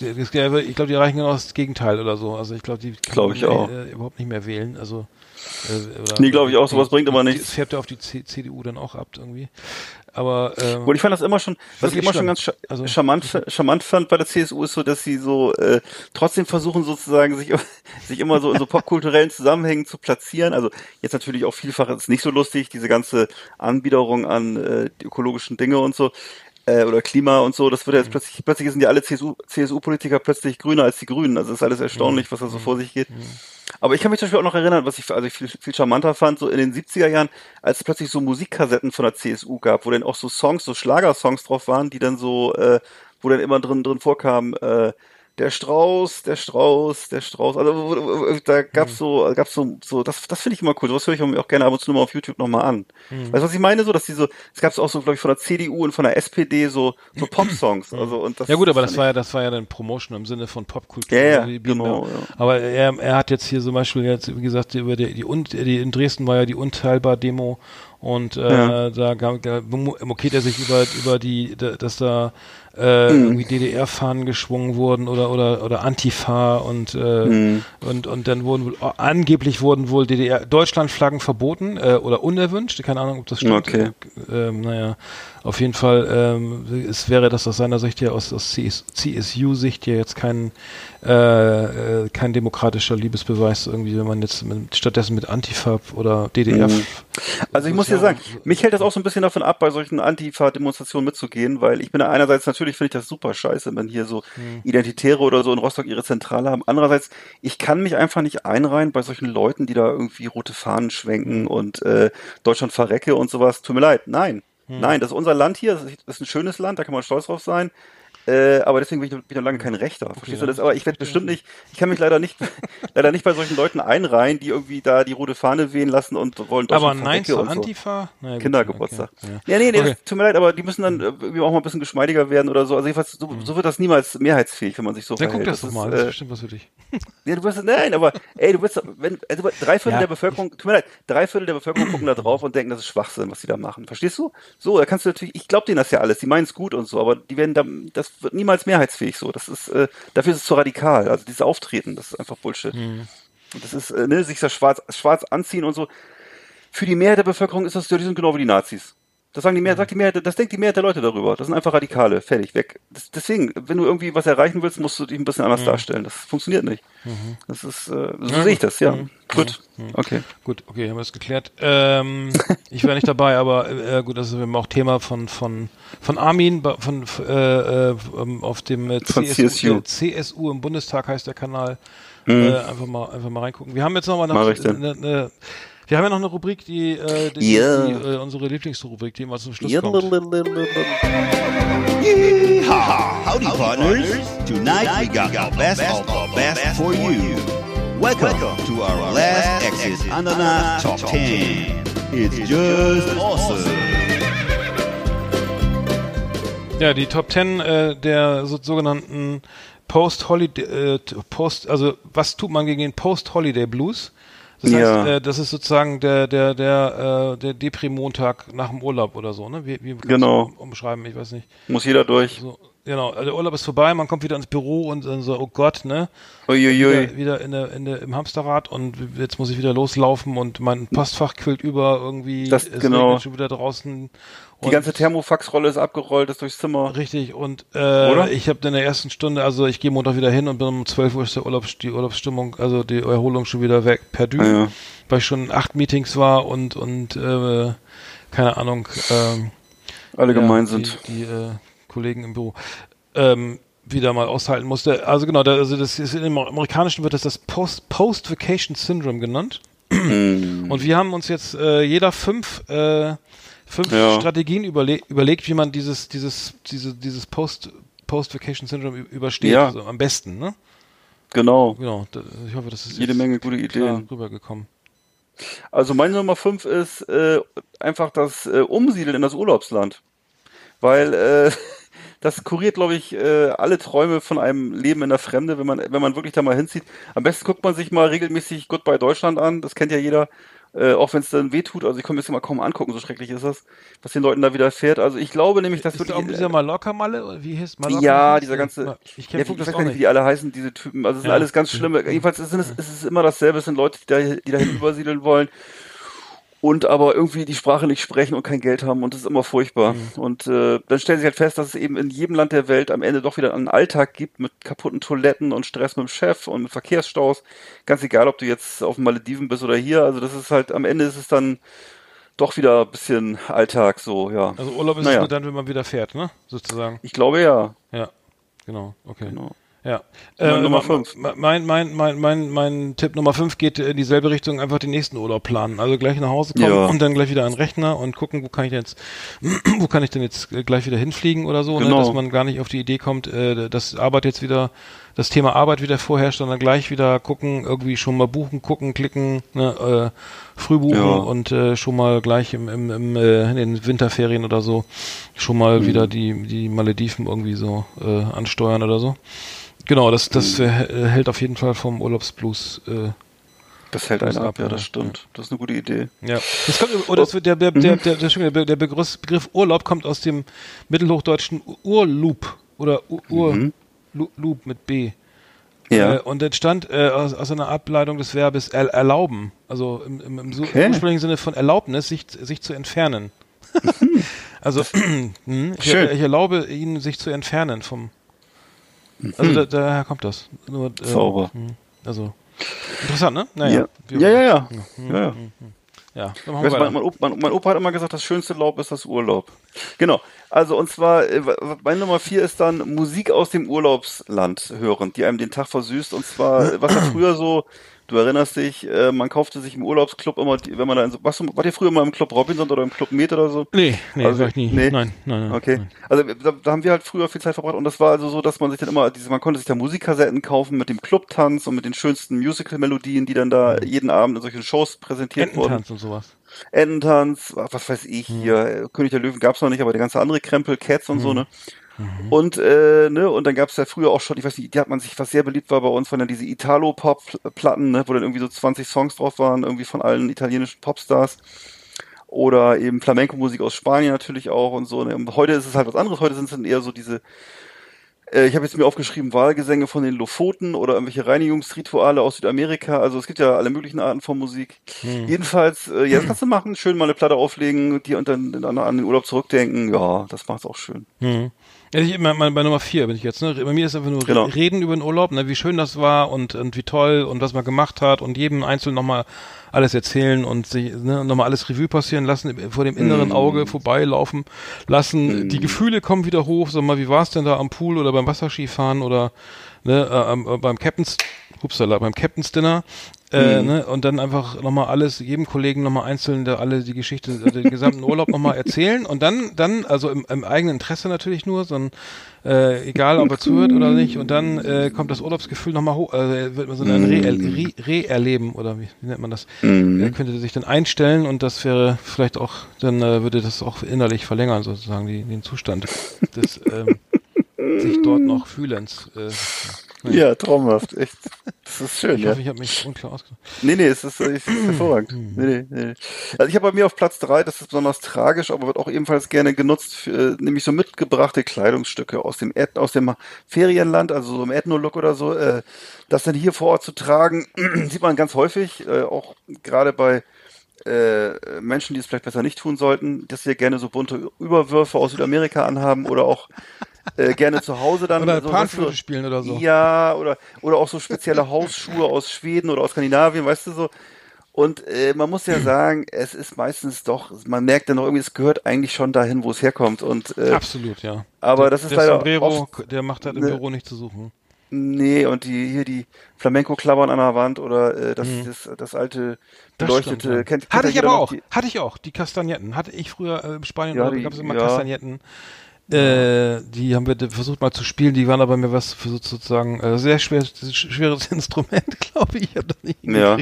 ich glaube, die erreichen genau das Gegenteil oder so. Also ich glaube, die kann Glaub man ich auch. Äh, überhaupt nicht mehr wählen. Also äh, oder- Nee, glaub ich auch, sowas bringt aber nichts. Es färbt ja auf die C CDU dann auch ab irgendwie. Aber ähm, Und ich fand das immer schon, was ich immer schon ganz scha Also- charmant, charmant fand bei der CSU ist so, dass sie so äh, trotzdem versuchen sozusagen sich, sich immer so in so popkulturellen Zusammenhängen zu platzieren. Also jetzt natürlich auch vielfach ist nicht so lustig, diese ganze Anbiederung an äh, ökologischen Dinge und so äh, oder Klima und so, das wird ja Mhm. jetzt plötzlich, plötzlich sind ja alle CSU, CSU-Politiker plötzlich grüner als die Grünen. Also ist alles erstaunlich, was da Mhm. so vor sich geht. Aber ich kann mich zum Beispiel auch noch erinnern, was ich also ich viel, viel charmanter fand, so in den 70er Jahren, als es plötzlich so Musikkassetten von der CSU gab, wo dann auch so Songs, so Schlagersongs drauf waren, die dann so, äh, wo dann immer drin drin vorkam, äh, der Strauß, der Strauß, der Strauß. Also da gab's so, gab's so, so das, das finde ich immer cool. Sowas höre ich mir auch gerne ab und zu mal auf YouTube nochmal an. Weißt du, was ich meine? So, dass die so, es gab auch so, glaube ich, von der CDU und von der SPD so, so Pop-Songs. Also und das. ja gut, aber das war ja, das war ja dann Promotion im Sinne von Popkultur. Ja, ja, genau, ja. Aber er, er hat jetzt hier zum Beispiel jetzt, wie gesagt, über die, die, die in Dresden war ja die Unteilbar-Demo und äh, Ja. da, mokiert er sich über über die, da, dass da äh, irgendwie DDR-Fahnen geschwungen wurden oder oder oder Antifa und äh, und und dann wurden wohl angeblich wurden wohl DDR Deutschlandflaggen verboten äh, oder unerwünscht, keine Ahnung, ob das stimmt. Okay. Ähm, naja, auf jeden Fall ähm, es wäre das aus seiner Sicht ja aus, aus CS, CSU-Sicht ja jetzt kein äh, äh, kein demokratischer Liebesbeweis irgendwie, wenn man jetzt mit, stattdessen mit Antifa oder DDR Also ich muss dir sagen, mich hält das auch so ein bisschen davon ab, bei solchen Antifa-Demonstrationen mitzugehen, weil ich bin einerseits natürlich finde ich das super scheiße, wenn hier so Identitäre oder so in Rostock ihre Zentrale haben. Andererseits, ich kann mich einfach nicht einreihen bei solchen Leuten, die da irgendwie rote Fahnen schwenken und äh, Deutschland verrecke und sowas. Tut mir leid, nein. Nein, das ist unser Land hier, das ist ein schönes Land, da kann man stolz drauf sein. Äh, aber deswegen bin ich, bin ich noch lange kein Rechter. Verstehst du das? Aber ich werde bestimmt nicht, ich kann mich leider nicht, leider nicht bei solchen Leuten einreihen, die irgendwie da die rote Fahne wehen lassen und wollen Aber Deutschland nein zur so. Antifa? Naja, gut, Kindergeburtstag. okay, ja. Ja, nee, nee, Okay. das tut mir leid, aber die müssen dann äh, irgendwie auch mal ein bisschen geschmeidiger werden oder so. Also jedenfalls, so, so wird das niemals mehrheitsfähig, wenn man sich so Dann guck verhält. das doch mal, das ist äh, bestimmt was für dich. ja, du wirst, nein, aber ey, du wirst, wenn, also drei Viertel Ja. der Bevölkerung, tut mir leid, drei Viertel der Bevölkerung gucken da drauf und denken, das ist Schwachsinn, was die da machen. Verstehst du? So, da kannst du natürlich, ich glaube denen das ja alles, die meinen es gut und so, aber die werden da, das wird niemals mehrheitsfähig so. Das ist, äh, dafür ist es zu radikal. Also dieses Auftreten, das ist einfach Bullshit. Hm. Und das ist, äh, ne, sich das schwarz, schwarz anziehen und so. Für die Mehrheit der Bevölkerung ist das, die sind genau wie die Nazis. Das sagen die Mehrheit, sagt die Mehrheit, das denkt die Mehrheit der Leute darüber. Das sind einfach Radikale. Fertig, weg. Das, deswegen, wenn du irgendwie was erreichen willst, musst du dich ein bisschen anders darstellen. Das funktioniert nicht. Das ist, äh, so sehe ich das, ja. Gut. Okay. Gut, okay, haben wir das geklärt. Ähm, ich war nicht dabei, aber äh, gut, das ist eben auch Thema von von von Armin von äh, äh, ähm, auf dem äh, CSU, CSU. äh, CSU im Bundestag heißt der Kanal. Äh, einfach mal einfach mal reingucken. Wir haben jetzt noch mal Mach ich denn. eine, eine, Wir haben ja noch eine Rubrik, die, äh, die, Ja. die äh, unsere Lieblingsrubrik, die immer zum Schluss Ja, kommt. Yeehaw! Howdy, partners. Tonight we got our best of our best for you. Welcome to our last Exit Ananas Top 10. It's just awesome. Ja, die Top 10 äh, der so, sogenannten Post-Holiday, äh, Post, also was tut man gegen den Post-Holiday Blues? Das heißt, Ja. äh, das ist sozusagen der der der äh, der Depri-Montag nach dem Urlaub oder so, ne? Wie, wie Genau. du umschreiben? Ich weiß nicht. Muss jeder durch. So, genau, also der Urlaub ist vorbei, man kommt wieder ins Büro und dann so, oh Gott, ne? Uiuiui. Wieder, wieder in der, in der, im Hamsterrad und jetzt muss ich wieder loslaufen und mein Postfach quillt über irgendwie. Das- es genau. schon wieder draußen. Die Und- ganze Thermofaxrolle ist abgerollt, ist durchs Zimmer. Richtig, und äh, Oder? ich habe in der ersten Stunde, also ich gehe Montag wieder hin und bin um 12 Uhr ist der Urlaubs, die Urlaubsstimmung, also die Erholung schon wieder weg per Dü, Ja. weil ich schon acht Meetings war und und äh, keine Ahnung, ähm, Alle ja, gemein die, sind. die äh, Kollegen im Büro ähm, wieder mal aushalten musste. Also genau, da, also das ist im Amerikanischen wird das das Post Post-Vacation Syndrome genannt. Hm. Und wir haben uns jetzt äh, jeder fünf, äh, fünf Ja. Strategien überle überlegt, wie man dieses, dieses, diese, dieses Post, Post-Vacation Syndrome ü- übersteht. Ja. Also am besten, ne? Genau. Genau. Ich hoffe, das ist Jede Menge gute Ideen. rübergekommen. Also meine Nummer 5 ist äh, einfach das äh, Umsiedeln in das Urlaubsland. Weil äh, das kuriert, glaube ich, äh, alle Träume von einem Leben in der Fremde, wenn man, wenn man wirklich da mal hinzieht. Am besten guckt man sich mal regelmäßig Goodbye Deutschland an, das kennt ja jeder. Äh, auch wenn es dann wehtut, also ich kann mir das mal kaum angucken, so schrecklich ist das, was den Leuten da widerfährt. Also ich glaube nämlich, das Ist wird auch dieser oder Wie hieß Mallorca? Ja, dieser ganze. Ich ja, kenne ich das weiß gar nicht, wie die alle heißen, diese Typen. Also es sind Ja. alles ganz schlimme. Jedenfalls sind es, es ist immer dasselbe. Es sind Leute, die, da, die dahin übersiedeln wollen und aber irgendwie die Sprache nicht sprechen und kein Geld haben und das ist immer furchtbar. Mhm. Und äh, dann stellen sie halt fest, dass es eben in jedem Land der Welt am Ende doch wieder einen Alltag gibt mit kaputten Toiletten und Stress mit dem Chef und mit Verkehrsstaus. Ganz egal, ob du jetzt auf den Malediven bist oder hier. Also das ist halt, am Ende ist es dann doch wieder ein bisschen Alltag so, ja. Also Urlaub ist Naja. es nur dann, wenn man wieder fährt, ne? Sozusagen. Ich glaube ja. Ja, genau. Okay. Genau. Ja. Nummer- Nummer ma- fünf. ma- Mein, mein, mein, mein, mein Tipp Nummer 5 geht in dieselbe Richtung, einfach den nächsten Urlaub planen. Also gleich nach Hause kommen Ja. und dann gleich wieder an den Rechner und gucken, wo kann ich denn jetzt, wo kann ich denn jetzt äh, gleich wieder hinfliegen oder so, Genau. ne? dass man gar nicht auf die Idee kommt, äh, dass Arbeit jetzt wieder, das Thema Arbeit wieder vorherrscht, sondern gleich wieder gucken, irgendwie schon mal buchen, gucken, klicken, ne, äh, früh buchen Ja. und äh, schon mal gleich im, im, im äh, in den Winterferien oder so schon mal Mhm. wieder die, die Malediven irgendwie so äh, ansteuern oder so. Genau, das, das Mhm. hält auf jeden Fall vom Urlaubsblues. Äh, Das hält Das einen ab, ab, ja, das stimmt. Das ist eine gute Idee. ja. Das kommt, oder es wird der, der, Mhm. der, der, der, der, der Begriff, Begriff Urlaub kommt aus dem mittelhochdeutschen Urloop oder Ur, Ur Lu- Loop mit B. Mhm. Ja. Äh, und entstand äh, aus, aus einer Ableitung des Verbes er, erlauben. Also im, im, im Okay. ursprünglichen Sinne von Erlaubnis, sich, sich zu entfernen. also hm, ich, ich erlaube ihnen, sich zu entfernen vom. Also da, daher kommt das. Nur, äh, Sauber. hm, Also interessant, ne? Ja. Naja. Ja, ja, ja. ja, ja. Ja, dann machen Weißt, wir du, mein, mein, Opa, mein, Opa hat immer gesagt, das schönste Laub ist das Urlaub. Genau. Also und zwar, äh, meine Nummer vier ist dann Musik aus dem Urlaubsland hören, die einem den Tag versüßt. Und zwar, was ja früher so, du erinnerst dich, äh, man kaufte sich im Urlaubsclub immer, wenn man da in so, was, wart ihr früher mal im Club Robinson oder im Club Med oder so? Nee, nee, Also, sag ich nie. nee. Nein, nein, nein. Okay. Nein. Also da, da haben wir halt früher viel Zeit verbracht und das war also so, dass man sich dann immer, diese, man konnte sich da Musikkassetten kaufen mit dem Clubtanz und mit den schönsten Musical-Melodien, die dann da jeden Abend in solchen Shows präsentiert wurden. Ententanz und sowas. Ententanz, was weiß ich hier, äh, König der Löwen gab's noch nicht, aber der ganze andere Krempel, Cats und so, ne? Und, äh, ne, und dann gab's ja früher auch schon, ich weiß nicht, die hat man sich, was sehr beliebt war bei uns, waren dann diese Italo-Pop-Platten, ne, wo dann irgendwie so 20 Songs drauf waren, irgendwie von allen italienischen Popstars. Oder eben Flamenco-Musik aus Spanien natürlich auch und so. Ne? Und heute ist es halt was anderes, heute sind es dann eher so diese, äh, ich habe jetzt mir aufgeschrieben, Wahlgesänge von den Lofoten oder irgendwelche Reinigungsrituale aus Südamerika. Also es gibt ja alle möglichen Arten von Musik. Jedenfalls, äh, ja, das kannst du machen. Schön mal eine Platte auflegen, die und dann, dann an den Urlaub zurückdenken. Ja, das macht's auch schön. Mhm. Ja, ich, mein, mein, bei Nummer vier bin ich jetzt. Ne? Bei mir ist einfach nur Genau. reden über den Urlaub, ne? wie schön das war und, und wie toll und was man gemacht hat und jedem Einzelnen nochmal alles erzählen und sich ne, nochmal alles Revue passieren lassen, vor dem inneren Auge vorbeilaufen lassen. Die Gefühle kommen wieder hoch. Sag mal, wie war es denn da am Pool oder beim Wasserskifahren oder ne, äh, äh, beim Captain's, upsala, beim Captain's Dinner? Äh, Mhm. ne? Und dann einfach nochmal alles, jedem Kollegen nochmal einzeln, der alle die Geschichte, äh, den gesamten Urlaub nochmal erzählen und dann, dann, also im, im eigenen Interesse natürlich nur, sondern äh, egal ob er zuhört oder nicht, und dann äh, kommt das Urlaubsgefühl nochmal hoch, also wird man so ein Re- Re- Re-Erleben oder wie, wie nennt man das? Mhm. Er könnte sich dann einstellen und das wäre vielleicht auch, dann äh, würde das auch innerlich verlängern, sozusagen, die, den Zustand des ähm, sich dort noch Fühlens. Äh, Ja, traumhaft, echt. Das ist schön, ich ja. hoffe, ich habe mich unklar ausgedrückt. Nee, nee, es ist, es ist hervorragend. Nee, nee, nee. Also ich habe bei mir auf Platz drei, das ist besonders tragisch, aber wird auch ebenfalls gerne genutzt, für, äh, nämlich so mitgebrachte Kleidungsstücke aus dem Eth aus dem Ferienland, also so im Ethno-Look oder so. Äh, das dann hier vor Ort zu tragen, sieht man ganz häufig, äh, auch gerade bei äh, Menschen, die es vielleicht besser nicht tun sollten, dass wir gerne so bunte Überwürfe aus Südamerika anhaben oder auch äh, gerne zu Hause dann Oder so, Panflöte weißt du, spielen oder so. Ja, oder oder auch so spezielle Hausschuhe aus Schweden oder aus Skandinavien, weißt du so. Und äh, man muss ja sagen, es ist meistens doch, man merkt dann noch irgendwie, es gehört eigentlich schon dahin, wo es herkommt. Und äh, Absolut, ja. aber der, das ist der leider Sombrero, oft- der macht halt im ne- Büro nicht zu suchen. nee, und die hier die Flamenco-Klammern an der Wand oder äh, das, das, das alte Mhm. Das beleuchtete, stimmt, ja. kennt, kennt Hatte ich aber auch. die- Hatte ich auch. Die Kastagnetten. Hatte ich früher äh, in Spanien Ja, die- gab es immer ja. Kastagnetten. Äh, die haben wir versucht mal zu spielen, die waren aber mir was für sozusagen äh, sehr schwer, schweres Instrument, glaube ich. Ich hab das nicht Ja.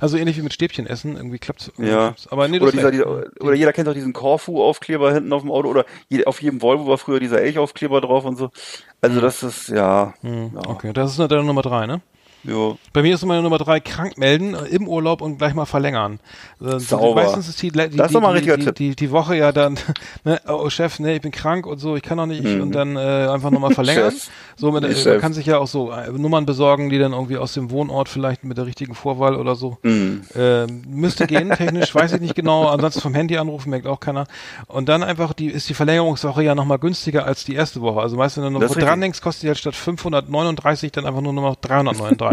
Also ähnlich wie mit Stäbchen essen, irgendwie klappt's. irgendwie Ja. klappt's. Aber nee, oder, dieser, dieser, oder jeder kennt doch diesen Corfu-Aufkleber hinten auf dem Auto oder je, auf jedem Volvo war früher dieser Elch-Aufkleber drauf und so. Also das ist, ja, Hm, ja, Okay, das ist deine Nummer drei, ne? Jo. Bei mir ist meine Nummer drei krank melden äh, im Urlaub und gleich mal verlängern. Äh, Sauber. Meistens ist die, die, die, Das ist doch mal ein die, die, die, Woche ja dann, ne, oh Chef, ne, ich bin krank und so, ich kann noch nicht und dann äh, einfach nochmal verlängern. Mhm. So mit, Nee, äh, man kann sich ja auch so Nummern besorgen, die dann irgendwie aus dem Wohnort vielleicht mit der richtigen Vorwahl oder so. Mhm. Äh, müsste gehen, technisch, weiß ich nicht genau. Ansonsten vom Handy anrufen, merkt auch keiner. Und dann einfach die, ist die Verlängerungswoche ja nochmal günstiger als die erste Woche. Also meist, wenn du noch dran denkst, kostet die halt statt 539 dann einfach nur noch 339.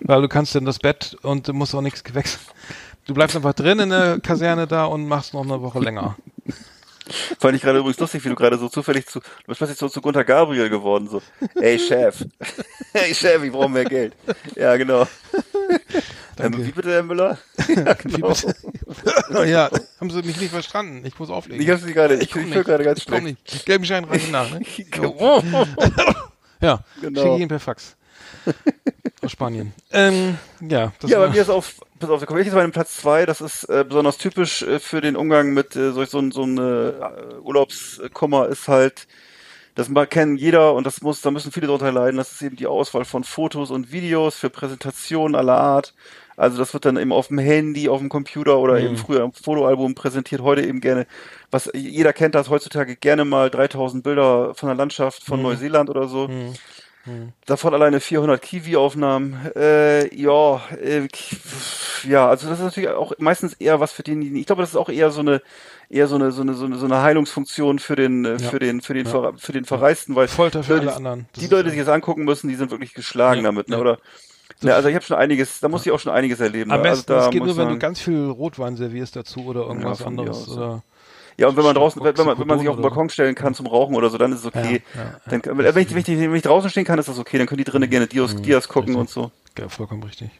weil du kannst dann das Bett und du musst auch nichts wechseln. Du bleibst einfach drin in der Kaserne da und machst noch eine Woche länger. Fand ich gerade übrigens lustig, wie du gerade so zufällig zu, du bist plötzlich so zu Gunther Gabriel geworden, so, ey Chef, hey Chef, ich brauche mehr Geld. Ja, genau. Ähm, wie bitte, Herr Müller? ja, genau. ja, haben sie mich nicht verstanden. Ich muss auflegen. Ich hab's nicht gerade, ich, komm ich höre gerade ganz ich schlecht. nicht. Gelben Schein reichen nach, ne? Ja, Genau. schicke ich ihn per Fax. Aus Spanien. Ähm, ja, das Ja, bei mir ist auf, pass auf, da komme ich jetzt bei dem Platz zwei. Das ist äh, besonders typisch äh, für den Umgang mit äh, solch so, ein- so ein äh, Urlaubskummer ist halt, das kennen jeder und das muss, da müssen viele drunter leiden. Das ist eben die Auswahl von Fotos und Videos für Präsentationen aller Art. Also das wird dann eben auf dem Handy, auf dem Computer oder eben früher im Fotoalbum präsentiert. Heute eben gerne, was jeder kennt das heutzutage gerne mal 3000 Bilder von der Landschaft von Neuseeland oder so. Davon alleine 400 Kiwi-Aufnahmen. Äh, ja, äh, ja, also das ist natürlich auch meistens eher was für den. Ich glaube, das ist auch eher so eine, eher so eine, so eine, so eine, so eine Heilungsfunktion für den, äh, Ja. für den, für den, Ver, für den Verreisten, weil Folter für Leute, alle anderen. Das die Leute, die ja- sich das angucken müssen, die sind wirklich geschlagen Ja, damit, ne? ja. Oder? Ja, also ich habe schon einiges, da muss ich auch schon einiges erleben. Am ne? besten, also da das geht nur, wenn du ganz viel Rotwein servierst dazu oder irgendwas anderes. aus, Oder Ja, und wenn man draußen, wenn man, wenn man sich auf den Balkon stellen kann zum Rauchen oder so, dann ist es okay. Ja, ja, dann, wenn, ich, wenn, ich, wenn ich draußen stehen kann, ist das okay. Dann können die drinnen gerne Dias, Dias gucken richtig. und so. ja, vollkommen richtig.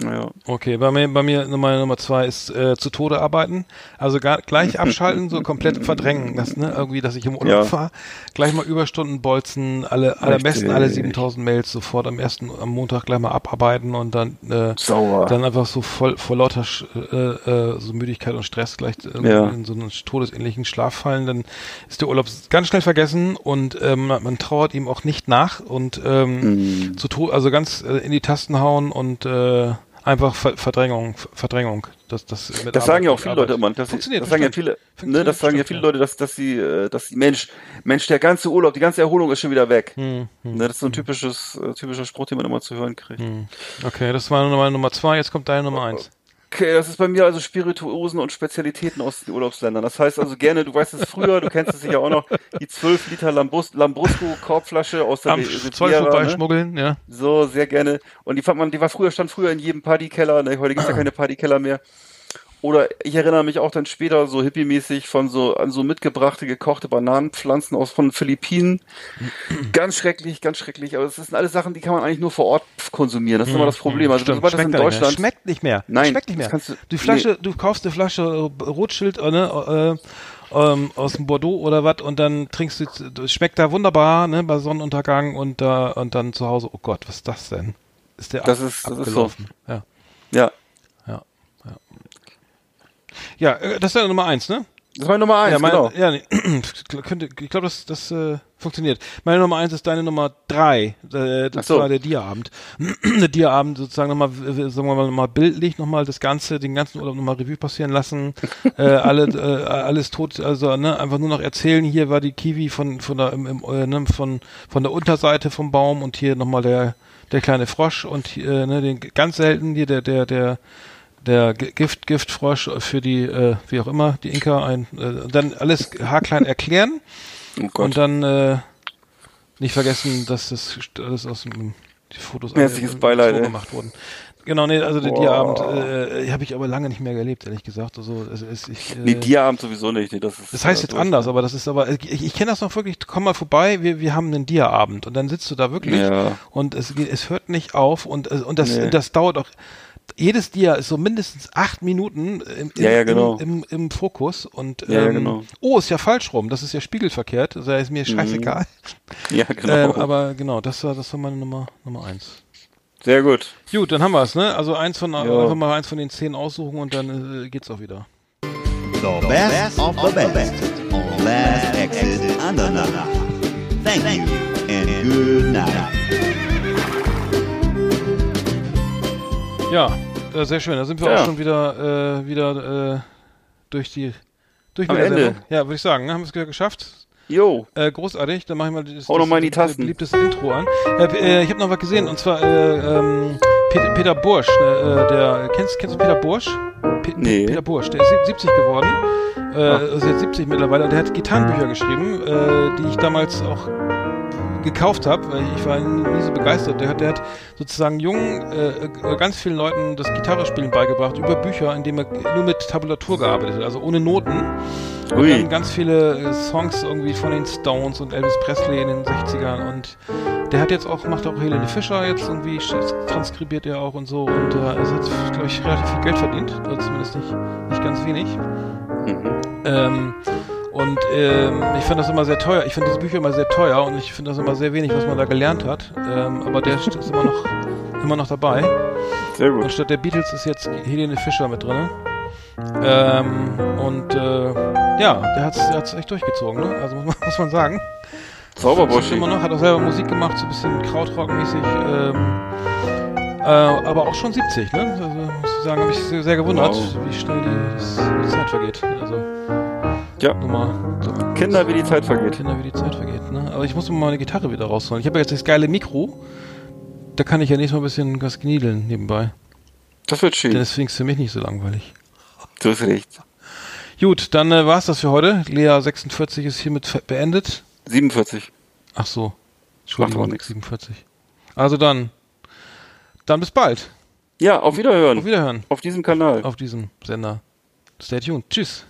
Naja. Okay, bei mir, bei mir Nummer, Nummer zwei ist äh, zu Tode arbeiten. Also gar, gleich abschalten, so komplett verdrängen. Das, ne, irgendwie, dass ich im Urlaub Ja. fahre, gleich mal Überstunden bolzen, alle, alle am besten alle Richtig. 7000 Mails sofort am ersten, am Montag gleich mal abarbeiten und dann, äh, Sauer. dann einfach so voll, vor lauter äh, äh, so Müdigkeit und Stress gleich äh, Ja. in so einen todesähnlichen Schlaf fallen, dann ist der Urlaub ganz schnell vergessen und ähm, man trauert ihm auch nicht nach und ähm, Mhm. zu to also ganz äh, in die Tasten hauen und äh, einfach Ver Verdrängung, Ver- Verdrängung. Das, das, Das sagen ja auch viele Arbeit. Leute immer. Das, Funktioniert das sagen ja viele, ne, das sagen ja viele. Leute, dass, dass sie, äh, dass die Mensch, Mensch, der ganze Urlaub, die ganze Erholung ist schon wieder weg. Hm, hm, Ne, das ist so ein typisches, äh, typischer Spruch, den man immer zu hören kriegt. hm. Okay, das war meine Nummer zwei, jetzt kommt deine Nummer eins. Okay, das ist bei mir also Spirituosen und Spezialitäten aus den Urlaubsländern. Das heißt also gerne, du weißt es früher, du kennst es sicher auch noch, die 12 Liter Lambus, Lambrusco Korbflasche aus der Am Zoll ne? vorbeischmuggeln, ja. So, sehr gerne. Und die fand man, die war früher, stand früher in jedem Partykeller, ne? heute gibt's ja keine Partykeller mehr. Oder ich erinnere mich auch dann später so hippie-mäßig von so an so mitgebrachte gekochte Bananenpflanzen aus von den Philippinen. ganz schrecklich, ganz schrecklich. Aber das sind alles Sachen, die kann man eigentlich nur vor Ort konsumieren. Das ist immer das Problem. Also Stimmt, das in schmeckt nicht mehr. Deutschland Schmeckt nicht mehr. Nein, Schmeckt nicht mehr. du- die Flasche, du kaufst eine Flasche äh, Rotschild äh, ne, äh, ähm, aus dem Bordeaux oder was und dann trinkst du, schmeckt da wunderbar, ne, bei Sonnenuntergang und da und dann zu Hause, oh Gott, was ist das denn? Ist der Das ab- ist- das ist abgelaufen? Ja, ja, ja, ja. Ja, äh, das ist ja Nummer eins, ne? das ist meine Nummer eins, ja, mein, genau. ja, nee, könnte, ich glaube, das, das äh, funktioniert. Meine Nummer eins ist deine Nummer drei. Äh, das so. war der Dia-Abend. der Dia-Abend sozusagen nochmal, sagen wir mal, nochmal bildlich nochmal das Ganze, den ganzen Urlaub nochmal Revue passieren lassen. äh, alle, äh, alles tot, also ne, einfach nur noch erzählen. Hier war die Kiwi von von der im, im, äh, ne, von von der Unterseite vom Baum und hier nochmal der der kleine Frosch und äh, ne, den ganz selten hier der der der der Gift Giftfrosch für die äh, wie auch immer die Inka ein äh, dann alles haarklein erklären Oh und dann äh, nicht vergessen, dass das alles aus dem die Fotos Herzliches alle Beileid, so gemacht wurden. Genau, nee, also der Boah. Dia-Abend äh, habe ich aber lange nicht mehr erlebt, ehrlich gesagt. Also es ist ich, äh, nee, Dia-Abend sowieso nicht. Nee, das, ist, das heißt äh, jetzt durch. anders, aber das ist aber ich, ich kenne das noch wirklich. Komm mal vorbei, wir wir haben einen Dia-Abend und dann sitzt du da wirklich Ja. und es es hört nicht auf und äh, und das Nee. das dauert auch. Jedes Dia ist so mindestens acht Minuten im, im, Ja, ja, genau. im, im, im Fokus und Ja, ja, ähm, genau. oh, ist ja falsch rum, das ist ja spiegelverkehrt, also ist mir scheißegal. Ja, genau. Ähm, aber genau, das war das war meine Nummer Nummer eins. Sehr gut. Gut, dann haben wir es, ne? Also eins von Ja. einfach mal eins von den zehn aussuchen und dann äh, geht's auch wieder. The best of the best on Last Exit Andernach. Thank you and good night. Ja, äh, sehr schön. Da sind wir Ja. auch schon wieder äh, wieder äh, durch die durch Am Ende. Ja, würde ich sagen, ne? haben wir es geschafft. Jo. Äh, großartig, dann mache ich mal das, Hau noch mal in die das Tasten. beliebtes Intro an. Äh, äh, ich habe noch was gesehen und zwar äh, ähm, Peter, Peter Bursch, äh, der kennst kennst du Peter Bursch? Pe Nee. Peter Bursch, der ist sieb- 70 geworden. Äh, ist jetzt 70 mittlerweile und der hat Gitarrenbücher geschrieben, die ich damals auch gekauft habe, weil ich war nie so begeistert. Der hat, der hat sozusagen jungen, äh, äh, ganz vielen Leuten das Gitarrespielen beigebracht über Bücher, indem er nur mit Tabulatur gearbeitet hat, also ohne Noten. Und Ui. dann ganz viele äh, Songs irgendwie von den Stones und Elvis Presley in den 60ern und der hat jetzt auch, macht auch Helene Fischer jetzt irgendwie, transkribiert er auch und so und äh, also hat, glaube ich, relativ viel Geld verdient, zumindest nicht, nicht ganz wenig. Mhm. Ähm, und ähm, ich fand das immer sehr teuer. Ich finde diese Bücher immer sehr teuer und ich finde das immer sehr wenig, was man da gelernt hat. Ähm, aber der ist immer noch, immer noch dabei. Sehr Und gut. statt der Beatles ist jetzt Helene Fischer mit drin. Ähm, und äh, ja, der hat es echt durchgezogen, ne? Also muss man, muss man sagen. Zauberbursche. Immer noch, hat auch selber Musik gemacht, so ein bisschen Krautrock-mäßig. Ähm, äh, aber auch schon 70, ne? Also muss ich sagen, habe ich sehr, sehr gewundert, Wow. wie schnell die, das, die Zeit vergeht. Also Ja. nur mal, so, Kinder, wie die Zeit vergeht. Kinder, wie die Zeit vergeht, ne? Aber ich muss mir mal eine Gitarre wieder rausholen. Ich habe ja jetzt das geile Mikro. Da kann ich ja nächstes Mal ein bisschen was kniedeln nebenbei. Das wird Denn schön. deswegen ist es für mich nicht so langweilig. Du hast recht. Gut, dann äh, war's das für heute. Lea 46 ist hiermit beendet. 47. Ach so. Entschuldigung, aber nix. 47. Also dann. Dann bis bald. Ja, auf Wiederhören. Auf Wiederhören Auf diesem Kanal. auf diesem Sender. Stay tuned. Tschüss.